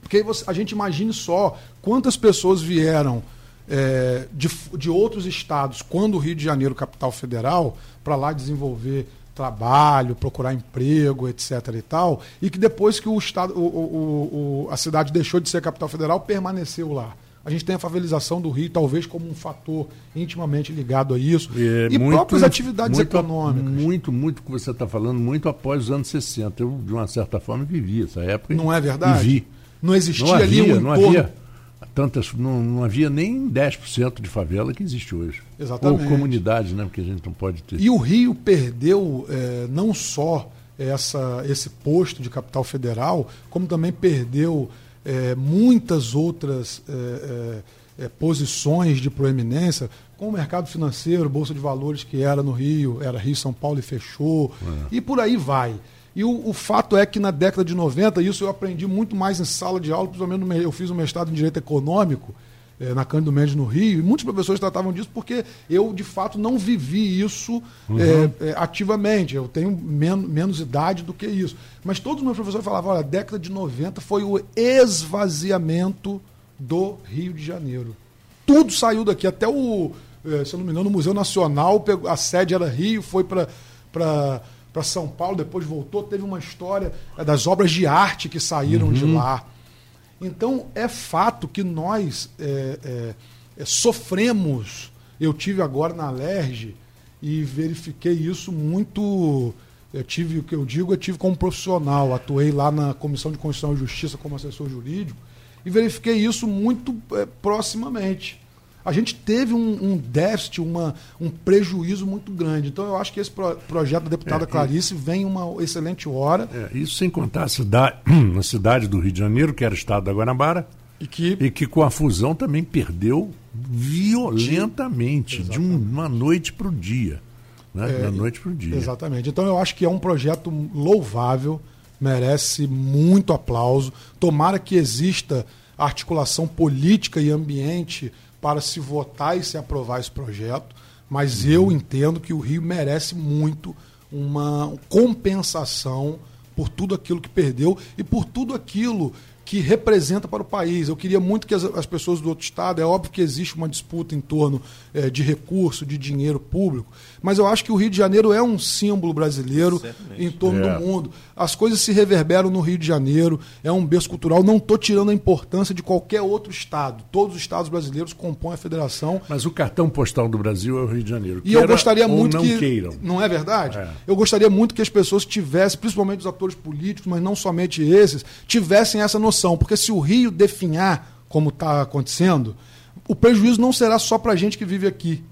Porque a gente imagine só quantas pessoas vieram é, de, de outros estados, quando o Rio de Janeiro, capital federal, para lá desenvolver trabalho, procurar emprego, etc. e tal, e que depois que o estado, o, o, o, a cidade deixou de ser capital federal, permaneceu lá. A gente tem a favelização do Rio, talvez como um fator intimamente ligado a isso. É, e muito, próprias atividades muito, econômicas. Muito, muito que você está falando, muito após os anos 60. Eu, de uma certa forma, vivi essa época. Não é verdade? vi. Não existia não havia, ali um não havia tantas, não, não havia nem 10% de favela que existe hoje. Exatamente. Ou comunidade, né? Porque a gente não pode ter. E o Rio perdeu é, não só essa, esse posto de capital federal, como também perdeu é, muitas outras é, é, é, posições de proeminência, com o mercado financeiro, Bolsa de Valores, que era no Rio, era Rio, São Paulo e fechou, é. e por aí vai. E o, o, fato é que na década de 90, isso eu aprendi muito mais em sala de aula, principalmente eu fiz um mestrado em Direito Econômico, é, na Cândido Mendes no Rio, e muitos professores tratavam disso porque eu, de fato, não vivi isso uhum. é, é, ativamente. Eu tenho men menos idade do que isso. Mas todos os meus professores falavam: olha, a década de 90 foi o esvaziamento do Rio de Janeiro. Tudo saiu daqui, até o, se eu não me engano, o Museu Nacional, a sede era Rio, foi para para São Paulo, depois voltou, teve uma história das obras de arte que saíram uhum. de lá. Então, é fato que nós é, é, é, sofremos. Eu tive agora na Alerj e verifiquei isso muito. Eu tive, o que eu digo, eu tive como profissional, atuei lá na Comissão de Constituição e Justiça como assessor jurídico e verifiquei isso muito é, proximamente a gente teve um, um déficit, uma, um prejuízo muito grande. Então, eu acho que esse pro, projeto da deputada é, Clarice vem uma excelente hora. É, isso sem contar a cidade, a cidade do Rio de Janeiro, que era o estado da Guanabara, e que, e que com a fusão também perdeu violentamente, de uma noite para o dia. Né? É, da noite para o dia. Exatamente. Então, eu acho que é um projeto louvável, merece muito aplauso. Tomara que exista articulação política e ambiente para se votar e se aprovar esse projeto, mas eu entendo que o Rio merece muito uma compensação por tudo aquilo que perdeu e por tudo aquilo que representa para o país. Eu queria muito que as, as pessoas do outro estado, é óbvio que existe uma disputa em torno é, de recurso, de dinheiro público, mas eu acho que o Rio de Janeiro é um símbolo brasileiro Certamente. em torno é. do mundo. As coisas se reverberam no Rio de Janeiro, é um berço cultural. Não estou tirando a importância de qualquer outro estado. Todos os estados brasileiros compõem a federação. Mas o cartão postal do Brasil é o Rio de Janeiro. E eu gostaria muito não que. Queiram. Não é verdade? É. Eu gostaria muito que as pessoas tivessem, principalmente os atores políticos, mas não somente esses, tivessem essa noção. Porque se o Rio definhar como está acontecendo, o prejuízo não será só para a gente que vive aqui,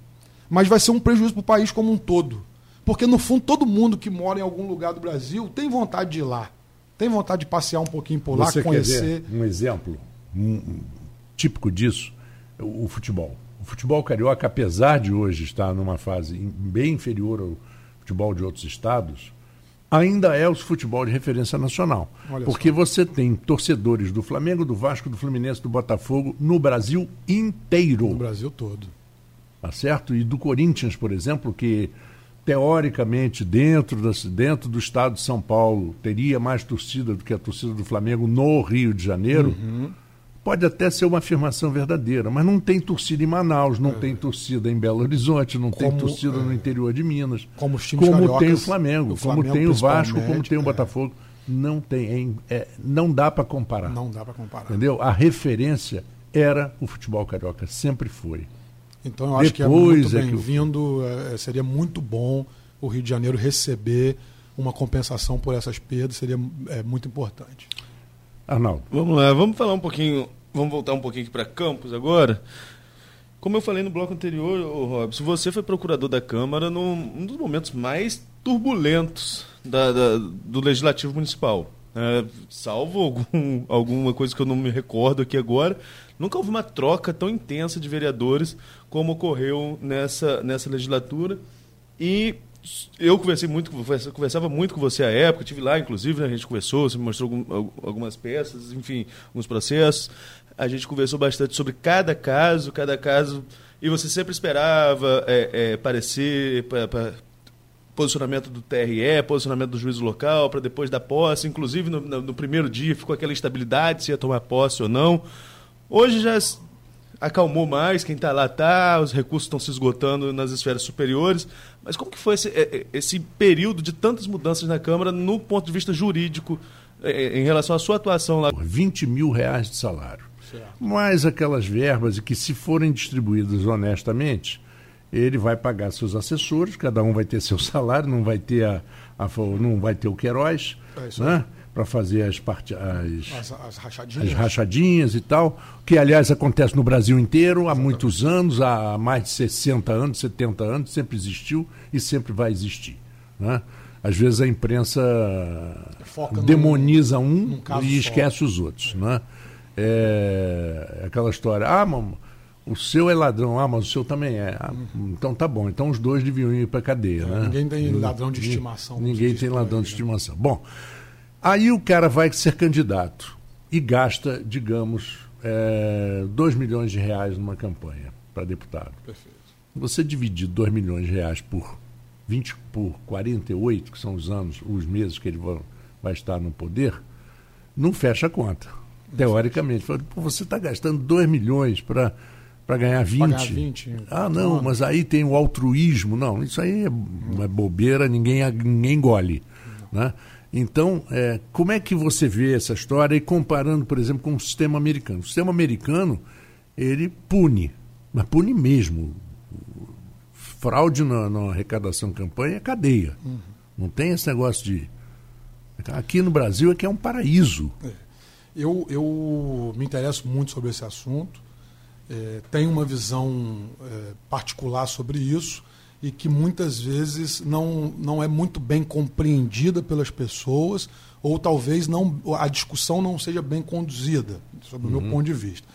mas vai ser um prejuízo para o país como um todo. Porque, no fundo, todo mundo que mora em algum lugar do Brasil tem vontade de ir lá. Tem vontade de passear um pouquinho por lá, Você conhecer. um exemplo um, típico disso, o, o futebol. O futebol carioca, apesar de hoje estar numa fase bem inferior ao futebol de outros estados, ainda é o futebol de referência nacional. Olha porque só. você tem torcedores do Flamengo, do Vasco, do Fluminense, do Botafogo no Brasil inteiro. No Brasil todo. Tá certo? E do Corinthians, por exemplo, que teoricamente dentro, das, dentro do estado de São Paulo teria mais torcida do que a torcida do Flamengo no Rio de Janeiro. Uhum. Pode até ser uma afirmação verdadeira, mas não tem torcida em Manaus, não é. tem torcida em Belo Horizonte, não como, tem torcida é. no interior de Minas. Como os times Como tem o Flamengo, Flamengo como tem o Vasco, como tem o é. Botafogo. Não tem, é, não dá para comparar. Não dá para comparar. Entendeu? A referência era o futebol carioca, sempre foi. Então eu acho Depois que é muito bem-vindo, é, seria muito bom o Rio de Janeiro receber uma compensação por essas perdas, seria é, muito importante. Arnaldo. Vamos lá, vamos falar um pouquinho, vamos voltar um pouquinho aqui para Campos agora. Como eu falei no bloco anterior, Robson, você foi procurador da Câmara num dos momentos mais turbulentos da, da, do Legislativo Municipal. É, salvo algum, alguma coisa que eu não me recordo aqui agora, nunca houve uma troca tão intensa de vereadores como ocorreu nessa, nessa legislatura. E eu conversei muito, conversava muito com você à época, tive lá, inclusive, né, a gente conversou, você me mostrou algum, algumas peças, enfim, alguns processos. A gente conversou bastante sobre cada caso, cada caso, e você sempre esperava é, é, parecer posicionamento do TRE, posicionamento do juízo local, para depois da posse. Inclusive, no, no, primeiro dia ficou aquela instabilidade se ia tomar posse ou não. Hoje já acalmou mais, quem está lá está, os recursos estão se esgotando nas esferas superiores. Mas como que foi esse, é, é, esse período de tantas mudanças na Câmara no ponto de vista jurídico é, em relação à sua atuação lá? 20 mil reais de salário. Certo. Mais aquelas verbas que, se forem distribuídas honestamente, ele vai pagar seus assessores, cada um vai ter seu salário, não vai ter, a, a não vai ter o Queiroz. É né? Para fazer as, part... as, as, as, rachadinhas. as, rachadinhas. e tal, que aliás acontece no Brasil inteiro há muitos anos, há mais de 60 anos, 70 anos, sempre existiu e sempre vai existir. Né? Às vezes a imprensa Foca demoniza no, um e esquece os outros. Né? É aquela história, ah, mamãe, o seu é ladrão, ah, mas o seu também é. Ah. Então tá bom, então os dois deviam ir para cadeia. É, né? Ninguém tem ladrão de estimação. Ninguém tem ladrão de né? estimação. Bom, Aí o cara vai ser candidato e gasta, digamos, é, 2 milhões de reais numa campanha para deputado. Perfeito. Você dividir 2 milhões de reais por 20 por 48, que são os anos, os meses que ele vai, vai estar no poder, não fecha a conta. Teoricamente. Você está gastando 2 milhões para para ganhar 20. Pagar 20. Ah, não, mas aí tem o altruísmo. Não, isso aí é, é bobeira, ninguém, ninguém engole. Né? Então, é, como é que você vê essa história e comparando, por exemplo, com o sistema americano? O sistema americano, ele pune, mas pune mesmo. Fraude na, na arrecadação campanha é cadeia. Uhum. Não tem esse negócio de. Aqui no Brasil é que é um paraíso. É. Eu, eu me interesso muito sobre esse assunto, é, tenho uma visão é, particular sobre isso e que muitas vezes não, não é muito bem compreendida pelas pessoas ou talvez não a discussão não seja bem conduzida, sob uhum. o meu uhum. ponto de vista.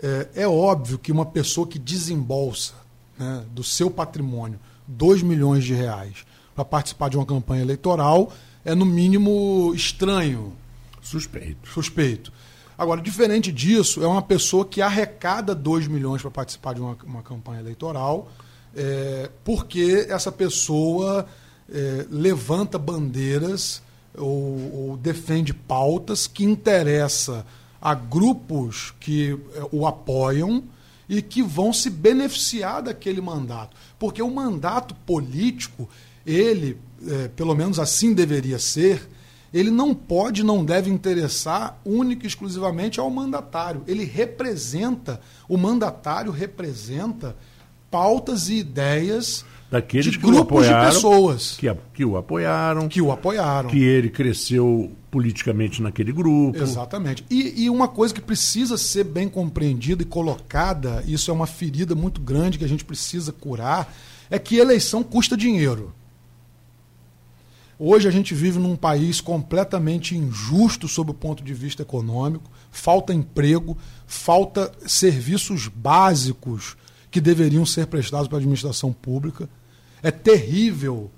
É, é, óbvio que uma pessoa que desembolsa né, do seu patrimônio 2 milhões de reais para participar de uma campanha eleitoral é, no mínimo, estranho. Suspeito. Suspeito. Agora, diferente disso, é uma pessoa que arrecada 2 milhões para participar de uma, uma campanha eleitoral é, porque essa pessoa é, levanta bandeiras ou, ou, defende pautas que interessam a grupos que eh, o apoiam e que vão se beneficiar daquele mandato. Porque o mandato político, ele, eh, pelo menos assim deveria ser, ele não pode, não deve interessar única e exclusivamente ao mandatário. Ele representa, o mandatário representa pautas e ideias Daqueles de que grupos de apoiaram, pessoas Que, a- que o apoiaram, que o apoiaram. que ele cresceu politicamente naquele grupo. Exatamente. E, e uma coisa que precisa ser bem compreendida e colocada, isso é uma ferida muito grande que a gente precisa curar, é que eleição custa dinheiro. Hoje a gente vive num país completamente injusto sob o ponto de vista econômico, falta emprego, falta serviços básicos que deveriam ser prestados para a administração pública. É terrível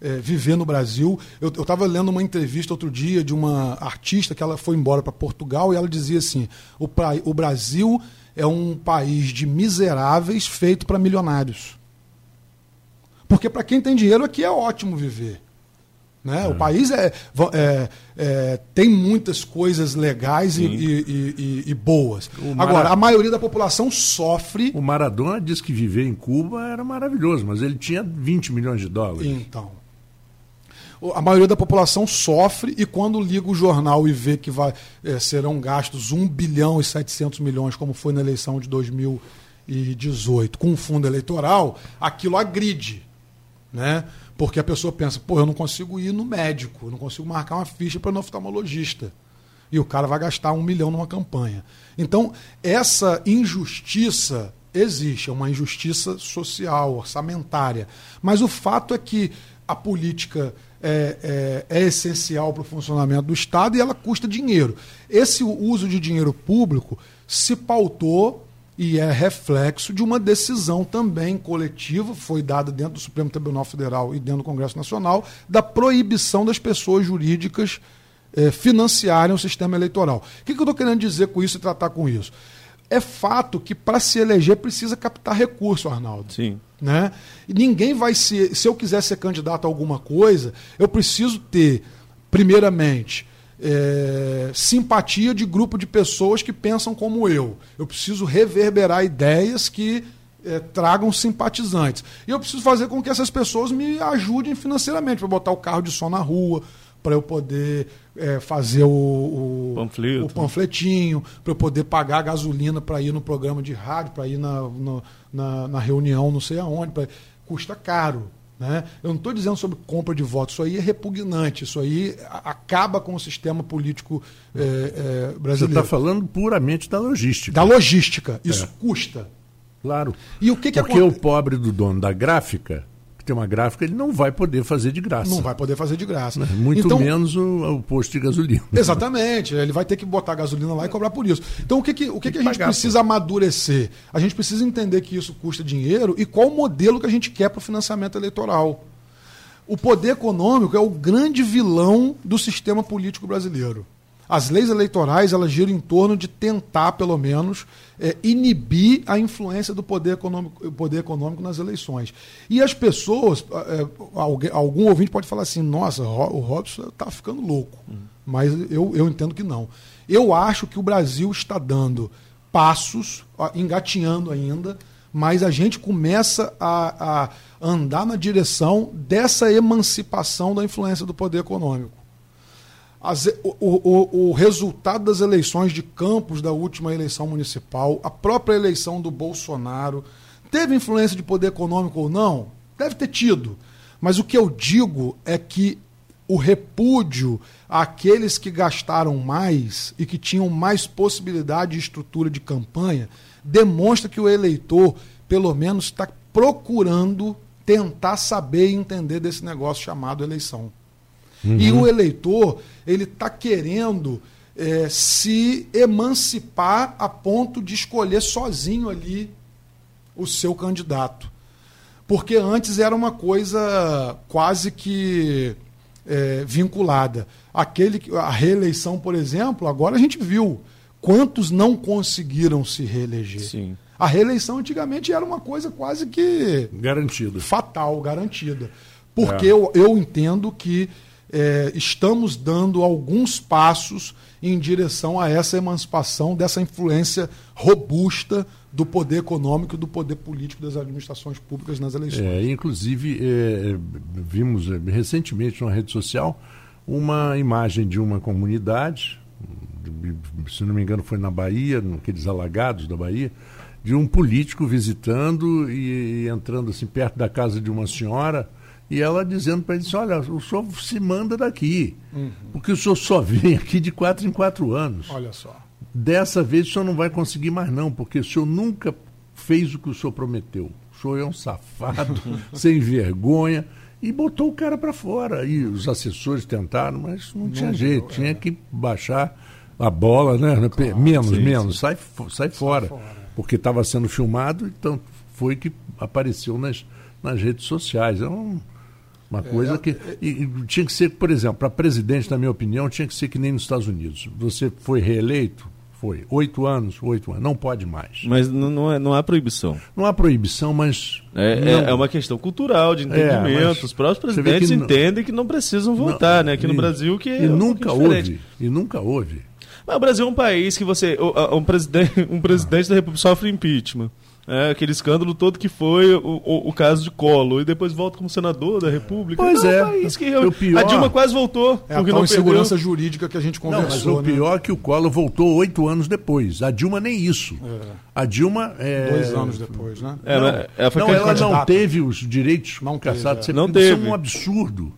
eh, viver no Brasil. Eu estava lendo uma entrevista outro dia de uma artista que ela foi embora para Portugal e ela dizia assim: o, pra- o Brasil é um país de miseráveis feito para milionários. Porque para quem tem dinheiro aqui é ótimo viver. Né? O país é, é- é, tem muitas coisas legais e, e- e- e- boas. Mara- Agora, a maioria da população sofre. O Maradona disse que viver em Cuba era maravilhoso, mas ele tinha 20 milhões de dólares. Então. A maioria da população sofre e quando liga o jornal e vê que vai, eh, serão gastos 1 bilhão e 700 milhões, como foi na eleição de 2018, com o fundo eleitoral, aquilo agride. Né? Porque a pessoa pensa, pô, eu não consigo ir no médico, eu não consigo marcar uma ficha para no oftalmologista. E o cara vai gastar um milhão numa campanha. Então, essa injustiça existe, é uma injustiça social, orçamentária. Mas o fato é que a política é, é- é essencial para o funcionamento do Estado e ela custa dinheiro. Esse uso de dinheiro público se pautou e é reflexo de uma decisão também coletiva, foi dada dentro do Supremo Tribunal Federal e dentro do Congresso Nacional, da proibição das pessoas jurídicas eh, financiarem o sistema eleitoral. O que, que eu estou querendo dizer com isso e tratar com isso? É fato que para se eleger precisa captar recurso, Arnaldo Sim. né? E ninguém vai se. Se eu quiser ser candidato a alguma coisa, eu preciso ter, primeiramente, é, simpatia de grupo de pessoas que pensam como eu. Eu preciso reverberar ideias que é, tragam simpatizantes. E eu preciso fazer com que essas pessoas me ajudem financeiramente, para botar o carro de som na rua, para eu poder é, fazer o, o, Panfleto. o panfletinho, para eu poder pagar a gasolina para ir no programa de rádio, para ir na, no- na, na reunião não sei aonde. pra- Custa caro. Né? Eu não estou dizendo sobre compra de votos, isso aí é repugnante, isso aí acaba com o sistema político é, é, Você brasileiro. está falando puramente da logística. Da logística, isso É. custa. Claro. E o que, que Porque o pobre do dono da gráfica, que tem uma gráfica, ele não vai poder fazer de graça. Não vai poder fazer de graça. Muito então, menos o, o posto de gasolina. Exatamente, ele vai ter que botar gasolina lá e cobrar por isso. Então o que, que, o que, que que a gente pagar, precisa amadurecer? A gente precisa entender que isso custa dinheiro e qual o modelo que a gente quer para o financiamento eleitoral. O poder econômico é o grande vilão do sistema político brasileiro. As leis eleitorais elas giram em torno de tentar, pelo menos, eh, inibir a influência do poder econômico, poder econômico nas eleições. E as pessoas, eh, alguém- algum ouvinte pode falar assim: nossa, o Robson está ficando louco. Mas eu, eu entendo que não. Eu acho que o Brasil está dando passos, engatinhando ainda, mas a gente começa a, a andar na direção dessa emancipação da influência do poder econômico. As o, o- o resultado das eleições de Campos da última eleição municipal, a própria eleição do Bolsonaro, teve influência de poder econômico ou não? Deve ter tido. Mas o que eu digo é que o repúdio àqueles que gastaram mais e que tinham mais possibilidade de estrutura de campanha demonstra que o eleitor, pelo menos, está procurando tentar saber e entender desse negócio chamado eleição. E o eleitor, ele está querendo eh, se emancipar a ponto de escolher sozinho ali o seu candidato. Porque antes era uma coisa quase que eh, vinculada. Aquele, que- a reeleição, por exemplo, agora a gente viu quantos não conseguiram se reeleger. Sim. A reeleição antigamente era uma coisa quase que Garantido. fatal, garantida. Porque É. eu, eu entendo que é, estamos dando alguns passos em direção a essa emancipação dessa influência robusta do poder econômico do poder político das administrações públicas nas eleições. É, inclusive, é, vimos é, recentemente na rede social uma imagem de uma comunidade, se não me engano foi na Bahia, naqueles alagados da Bahia, de um político visitando e entrando assim perto da casa de uma senhora e ela dizendo para ele olha, o senhor se manda daqui, uhum. porque o senhor só vem aqui de quatro em quatro anos. Olha só. Dessa vez o senhor não vai conseguir mais não, porque o senhor nunca fez o que o senhor prometeu. O senhor é um safado, sem vergonha, e botou o cara para fora. E os assessores tentaram, mas não, não tinha jeito, é. tinha que baixar a bola, né? Claro, menos, sim, menos, sim. Sai, sai fora. Sai fora. Porque estava sendo filmado, então foi que apareceu nas, nas redes sociais. É um, uma coisa é, que. E, e, tinha que ser, por exemplo, para presidente, na minha opinião, tinha que ser que nem nos Estados Unidos. Você foi reeleito? Foi. Oito anos, oito anos. Não pode mais. Mas não, não, é, não há proibição. Não há proibição, mas. É, é, é uma questão cultural, de é, entendimento. Os próprios presidentes que entendem que não precisam votar, não, né? Aqui no Brasil que E nunca houve. E nunca houve. Mas o Brasil é um país que você. Um presidente, um presidente da República sofre impeachment é, aquele escândalo todo que foi o, o, o, caso de Collor, e depois volta como senador da República. Pois então, é. é que o pior, a Dilma quase voltou. É porque a não insegurança jurídica que a gente conversou. Não, mas o né? pior é que o Collor voltou oito anos depois. A Dilma nem isso. É. A Dilma... É... Dois anos depois, né? É, não, ela, não, ela não teve os direitos não caçados. Teve, é. Não teve. Isso é um absurdo.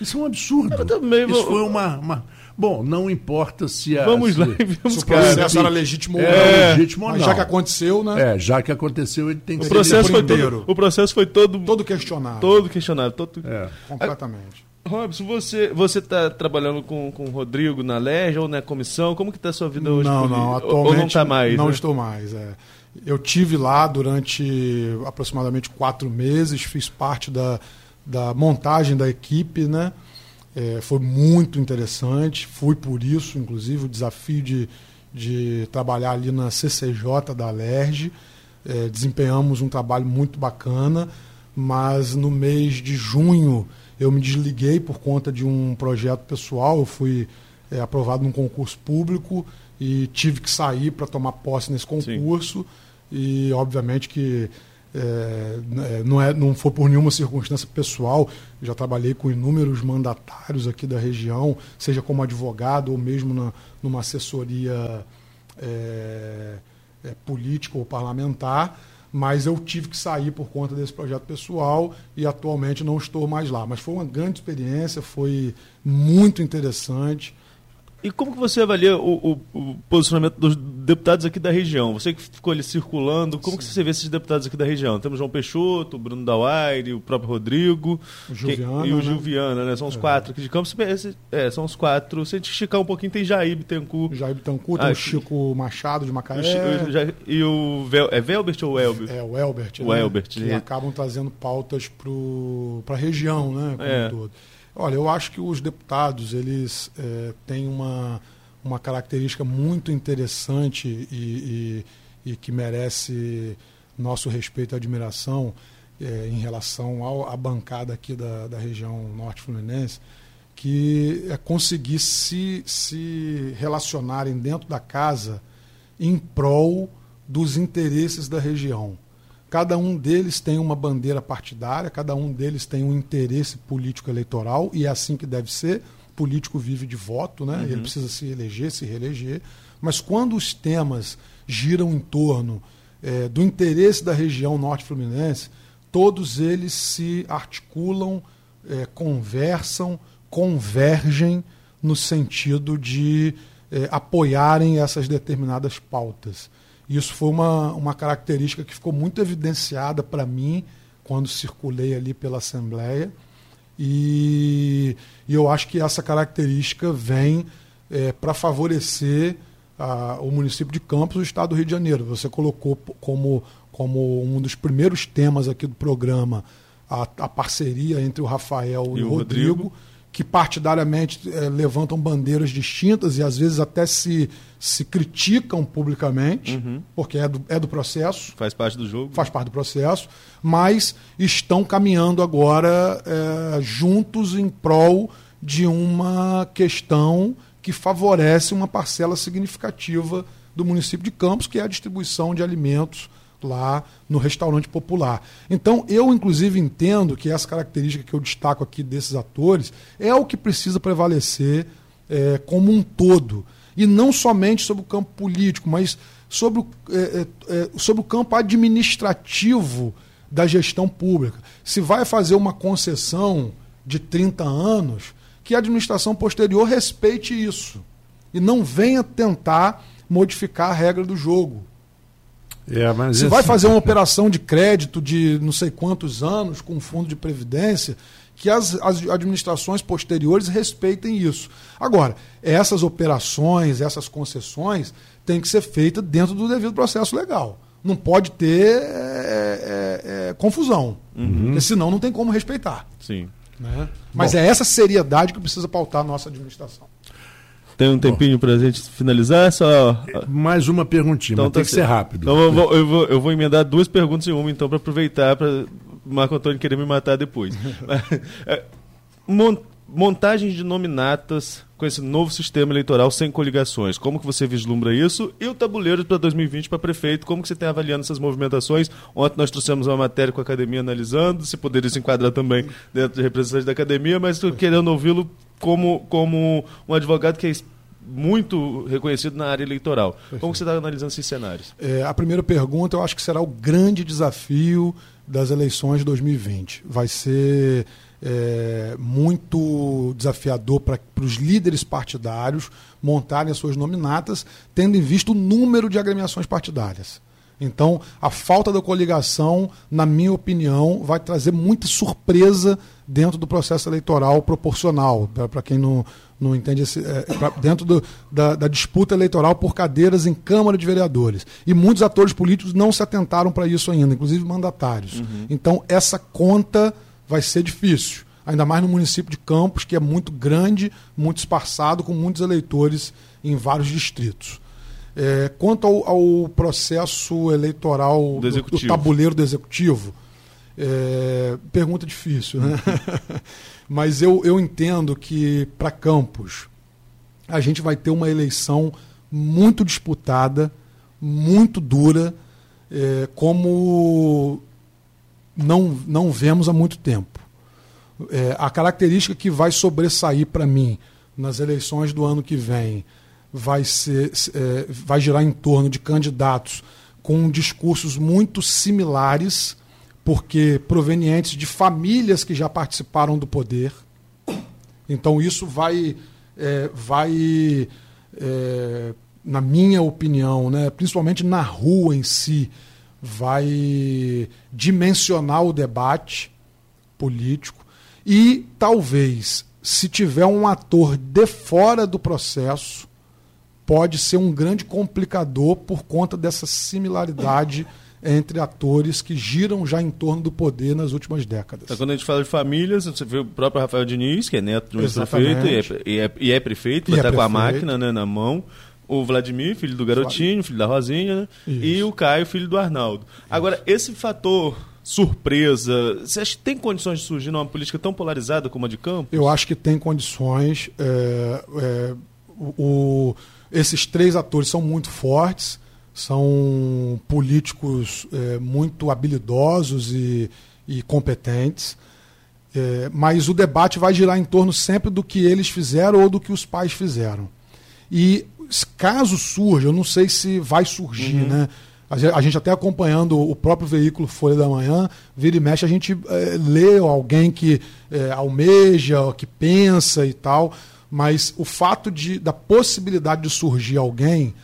Isso é um absurdo. Também, isso foi uma... uma Bom, não importa se a. Vamos se, lá e vemos se o processo era legítimo ou é, não. legítimo ou não. já que aconteceu, né? É, já que aconteceu, ele tem que o ser processo foi todo, O processo foi todo. Todo questionado. Todo questionado. Todo... É. Completamente. Robson, você você está trabalhando com, com o Rodrigo na LERJ ou na comissão? Como que está a sua vida hoje? Não, não, atualmente ou não está mais. Não né? estou mais. É. Eu tive lá durante aproximadamente quatro meses, fiz parte da, da montagem da equipe, né? É, foi muito interessante, fui por isso, inclusive, o desafio de, de trabalhar ali na CCJ da Alerj. É, desempenhamos um trabalho muito bacana, mas no mês de junho eu me desliguei por conta de um projeto pessoal. Eu fui é, aprovado num concurso público e tive que sair para tomar posse nesse concurso. Sim. E, obviamente, que é, é, não, é, não foi por nenhuma circunstância pessoal. Já trabalhei com inúmeros mandatários aqui da região, seja como advogado ou mesmo na, numa assessoria é, é, política ou parlamentar. Mas eu tive que sair por conta desse projeto pessoal e atualmente não estou mais lá. Mas foi uma grande experiência, foi muito interessante. E como que você avalia o, o, o, posicionamento dos deputados aqui da região? Você que ficou ali circulando, como Sim. que você vê esses deputados aqui da região? Temos João Peixoto, o Bruno Dauaire, o próprio Rodrigo o Gilviana, e o né? Gilviana, né? São os é. quatro aqui de Campos. É, são os quatro. Se a gente esticar um pouquinho, tem Jair Bittencourt. Jair Bittencourt, tem ah, o Chico Machado de Macaé. O, e o Vel, é Velbert ou Elbert? É, o Elbert. O né? Elbert. Que acabam trazendo pautas para a região, né? Como é. todo. Olha, eu acho que os deputados eles é, têm uma, uma característica muito interessante e, e, e que merece nosso respeito e admiração é, em relação ao, à bancada aqui da, da região norte fluminense, que é conseguir se, se relacionarem dentro da casa em prol dos interesses da região. Cada um deles tem uma bandeira partidária, cada um deles tem um interesse político eleitoral, e é assim que deve ser. O político vive de voto, né? Uhum. ele precisa se eleger, se reeleger. Mas quando os temas giram em torno é, do interesse da região norte fluminense, todos eles se articulam, é, conversam, convergem no sentido de é, apoiarem essas determinadas pautas. Isso foi uma, uma característica que ficou muito evidenciada para mim quando circulei ali pela Assembleia. E, e eu acho que essa característica vem é, para favorecer a, o município de Campos e o estado do Rio de Janeiro. Você colocou como, como um dos primeiros temas aqui do programa a, a parceria entre o Rafael e, e o Rodrigo. Rodrigo que partidariamente é, levantam bandeiras distintas e às vezes até se, se criticam publicamente, uhum. porque é do, é do processo. Faz parte do jogo. Faz parte do processo, mas estão caminhando agora é, juntos em prol de uma questão que favorece uma parcela significativa do município de Campos, que é a distribuição de alimentos lá no restaurante popular. Então, eu inclusive entendo que essa característica que eu destaco aqui desses atores é o que precisa prevalecer é, como um todo. E não somente sobre o campo político, mas sobre o, é, é, sobre o campo administrativo da gestão pública. Se vai fazer uma concessão de 30 anos, que a administração posterior respeite isso. E não venha tentar modificar a regra do jogo. É, Se esse... vai fazer uma operação de crédito de não sei quantos anos com fundo de previdência, que as, as administrações posteriores respeitem isso. Agora, essas operações, essas concessões, têm que ser feitas dentro do devido processo legal. Não pode ter é, é, é, confusão, uhum. porque senão não tem como respeitar. Sim. Né? Mas Bom. é essa seriedade que precisa pautar a nossa administração. Tem um tempinho para a gente finalizar? Só... Mais uma perguntinha, então, mas tá tem que ser rápido. Então eu vou, eu vou, eu vou emendar duas perguntas em uma, então, para aproveitar para Marco Antônio querer me matar depois. É, montagem de nominatas com esse novo sistema eleitoral sem coligações. Como que você vislumbra isso? E o tabuleiro para 2020 para prefeito, como que você tem avaliando essas movimentações? Ontem nós trouxemos uma matéria com a academia analisando, se poderia se enquadrar também dentro de representantes da academia, mas estou querendo ouvi-lo como, como um advogado que é muito reconhecido na área eleitoral. Perfeito. Como você está analisando esses cenários? É, a primeira pergunta eu acho que será o grande desafio das eleições de 2020. Vai ser é, muito desafiador para os líderes partidários montarem as suas nominatas, tendo em vista o número de agremiações partidárias. Então, a falta da coligação, na minha opinião, vai trazer muita surpresa dentro do processo eleitoral proporcional. Para quem não, não entende, esse, é, pra, dentro do, da, da, disputa eleitoral por cadeiras em Câmara de Vereadores. E muitos atores políticos não se atentaram para isso ainda, inclusive mandatários. Uhum. Então, essa conta vai ser difícil. Ainda mais no município de Campos, que é muito grande, muito espaçado, com muitos eleitores em vários distritos. É, quanto ao, ao, processo eleitoral do, do, tabuleiro do executivo, é, pergunta difícil, né? Mas eu, eu entendo que para Campos a gente vai ter uma eleição muito disputada, muito dura, é, como não, não vemos há muito tempo. É, a característica que vai sobressair para mim nas eleições do ano que vem vai, ser, é, vai girar em torno de candidatos com discursos muito similares, porque provenientes de famílias que já participaram do poder. Então isso vai, é, vai é, na minha opinião, né, principalmente na rua em si, vai dimensionar o debate político e talvez, se tiver um ator de fora do processo, pode ser um grande complicador por conta dessa similaridade entre atores que giram já em torno do poder nas últimas décadas. Então, quando a gente fala de famílias, você vê o próprio Rafael Diniz, que é neto de um prefeito e é, e é, e é prefeito, está é com a máquina né, na mão o Vladimir, filho do Garotinho, filho da Rosinha, né? e o Caio, filho do Arnaldo. Agora, esse fator surpresa, você acha que tem condições de surgir numa política tão polarizada como a de Campos? Eu acho que tem condições. É, é, o, esses três atores são muito fortes, são políticos é, muito habilidosos e, e competentes. É, mas o debate vai girar em torno sempre do que eles fizeram ou do que os pais fizeram. E caso surja, eu não sei se vai surgir, uhum. né? A gente até acompanhando o próprio veículo Folha da Manhã, vira e mexe, a gente é, lê alguém que é, almeja, que pensa e tal, mas o fato de, da possibilidade de surgir alguém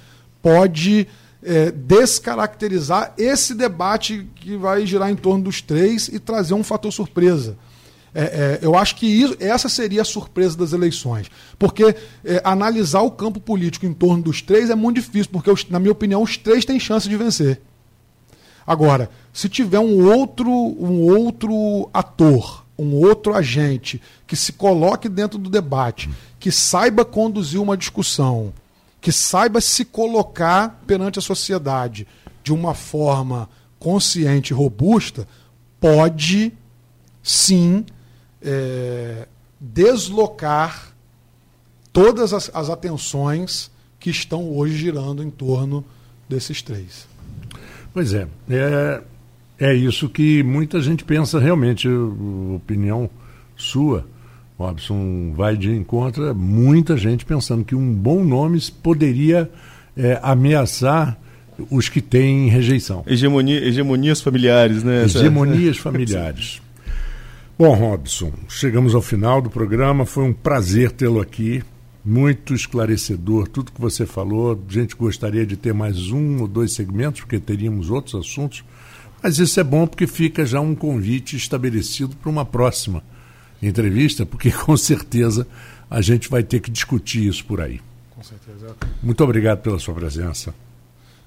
pode é, descaracterizar esse debate que vai girar em torno dos três e trazer um fator surpresa. É, é, eu acho que isso, essa seria a surpresa das eleições. Porque é, analisar o campo político em torno dos três é muito difícil, porque, os, na minha opinião, os três têm chance de vencer. Agora, se tiver um outro, um outro ator, um outro agente que se coloque dentro do debate, que saiba conduzir uma discussão, que saiba se colocar perante a sociedade de uma forma consciente e robusta, pode sim é, deslocar todas as, as atenções que estão hoje girando em torno desses três. Pois é, é, é isso que muita gente pensa realmente, opinião sua, Robson, vai de encontro a muita gente pensando que um bom nome poderia é, ameaçar os que têm rejeição. Hegemonia, hegemonias familiares, né? Hegemonias familiares. Bom, Robson, chegamos ao final do programa. Foi um prazer tê-lo aqui. Muito esclarecedor tudo que você falou. A gente gostaria de ter mais um ou dois segmentos, porque teríamos outros assuntos. Mas isso é bom porque fica já um convite estabelecido para uma próxima entrevista, porque com certeza a gente vai ter que discutir isso por aí. Com certeza. Muito obrigado pela sua presença.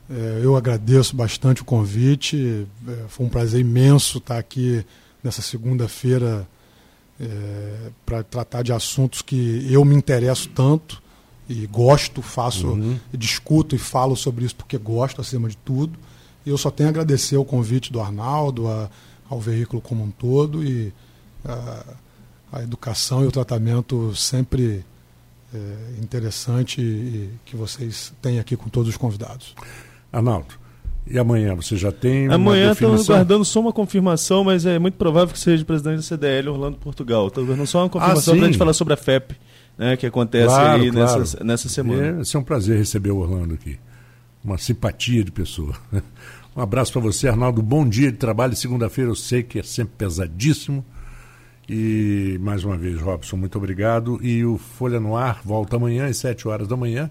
É, eu agradeço bastante o convite. É, foi um prazer imenso estar aqui nessa segunda-feira é, para tratar de assuntos que eu me interesso tanto e gosto, faço, uhum. discuto e falo sobre isso porque gosto acima de tudo. E eu só tenho a agradecer o convite do Arnaldo, a, ao veículo como um todo e a, a educação e o tratamento sempre é, interessante que vocês têm aqui com todos os convidados. Arnaldo, e amanhã você já tem Amanhã estamos guardando só uma confirmação, mas é muito provável que seja o presidente da CDL, Orlando Portugal. Estou guardando só uma confirmação ah, para a gente falar sobre a FEP, né, que acontece claro, aí claro. Nessa, nessa semana. É, é um prazer receber o Orlando aqui. Uma simpatia de pessoa. Um abraço para você, Arnaldo. Bom dia de trabalho. Segunda-feira eu sei que é sempre pesadíssimo. E mais uma vez, Robson, muito obrigado. E o Folha no Ar volta amanhã às 7 horas da manhã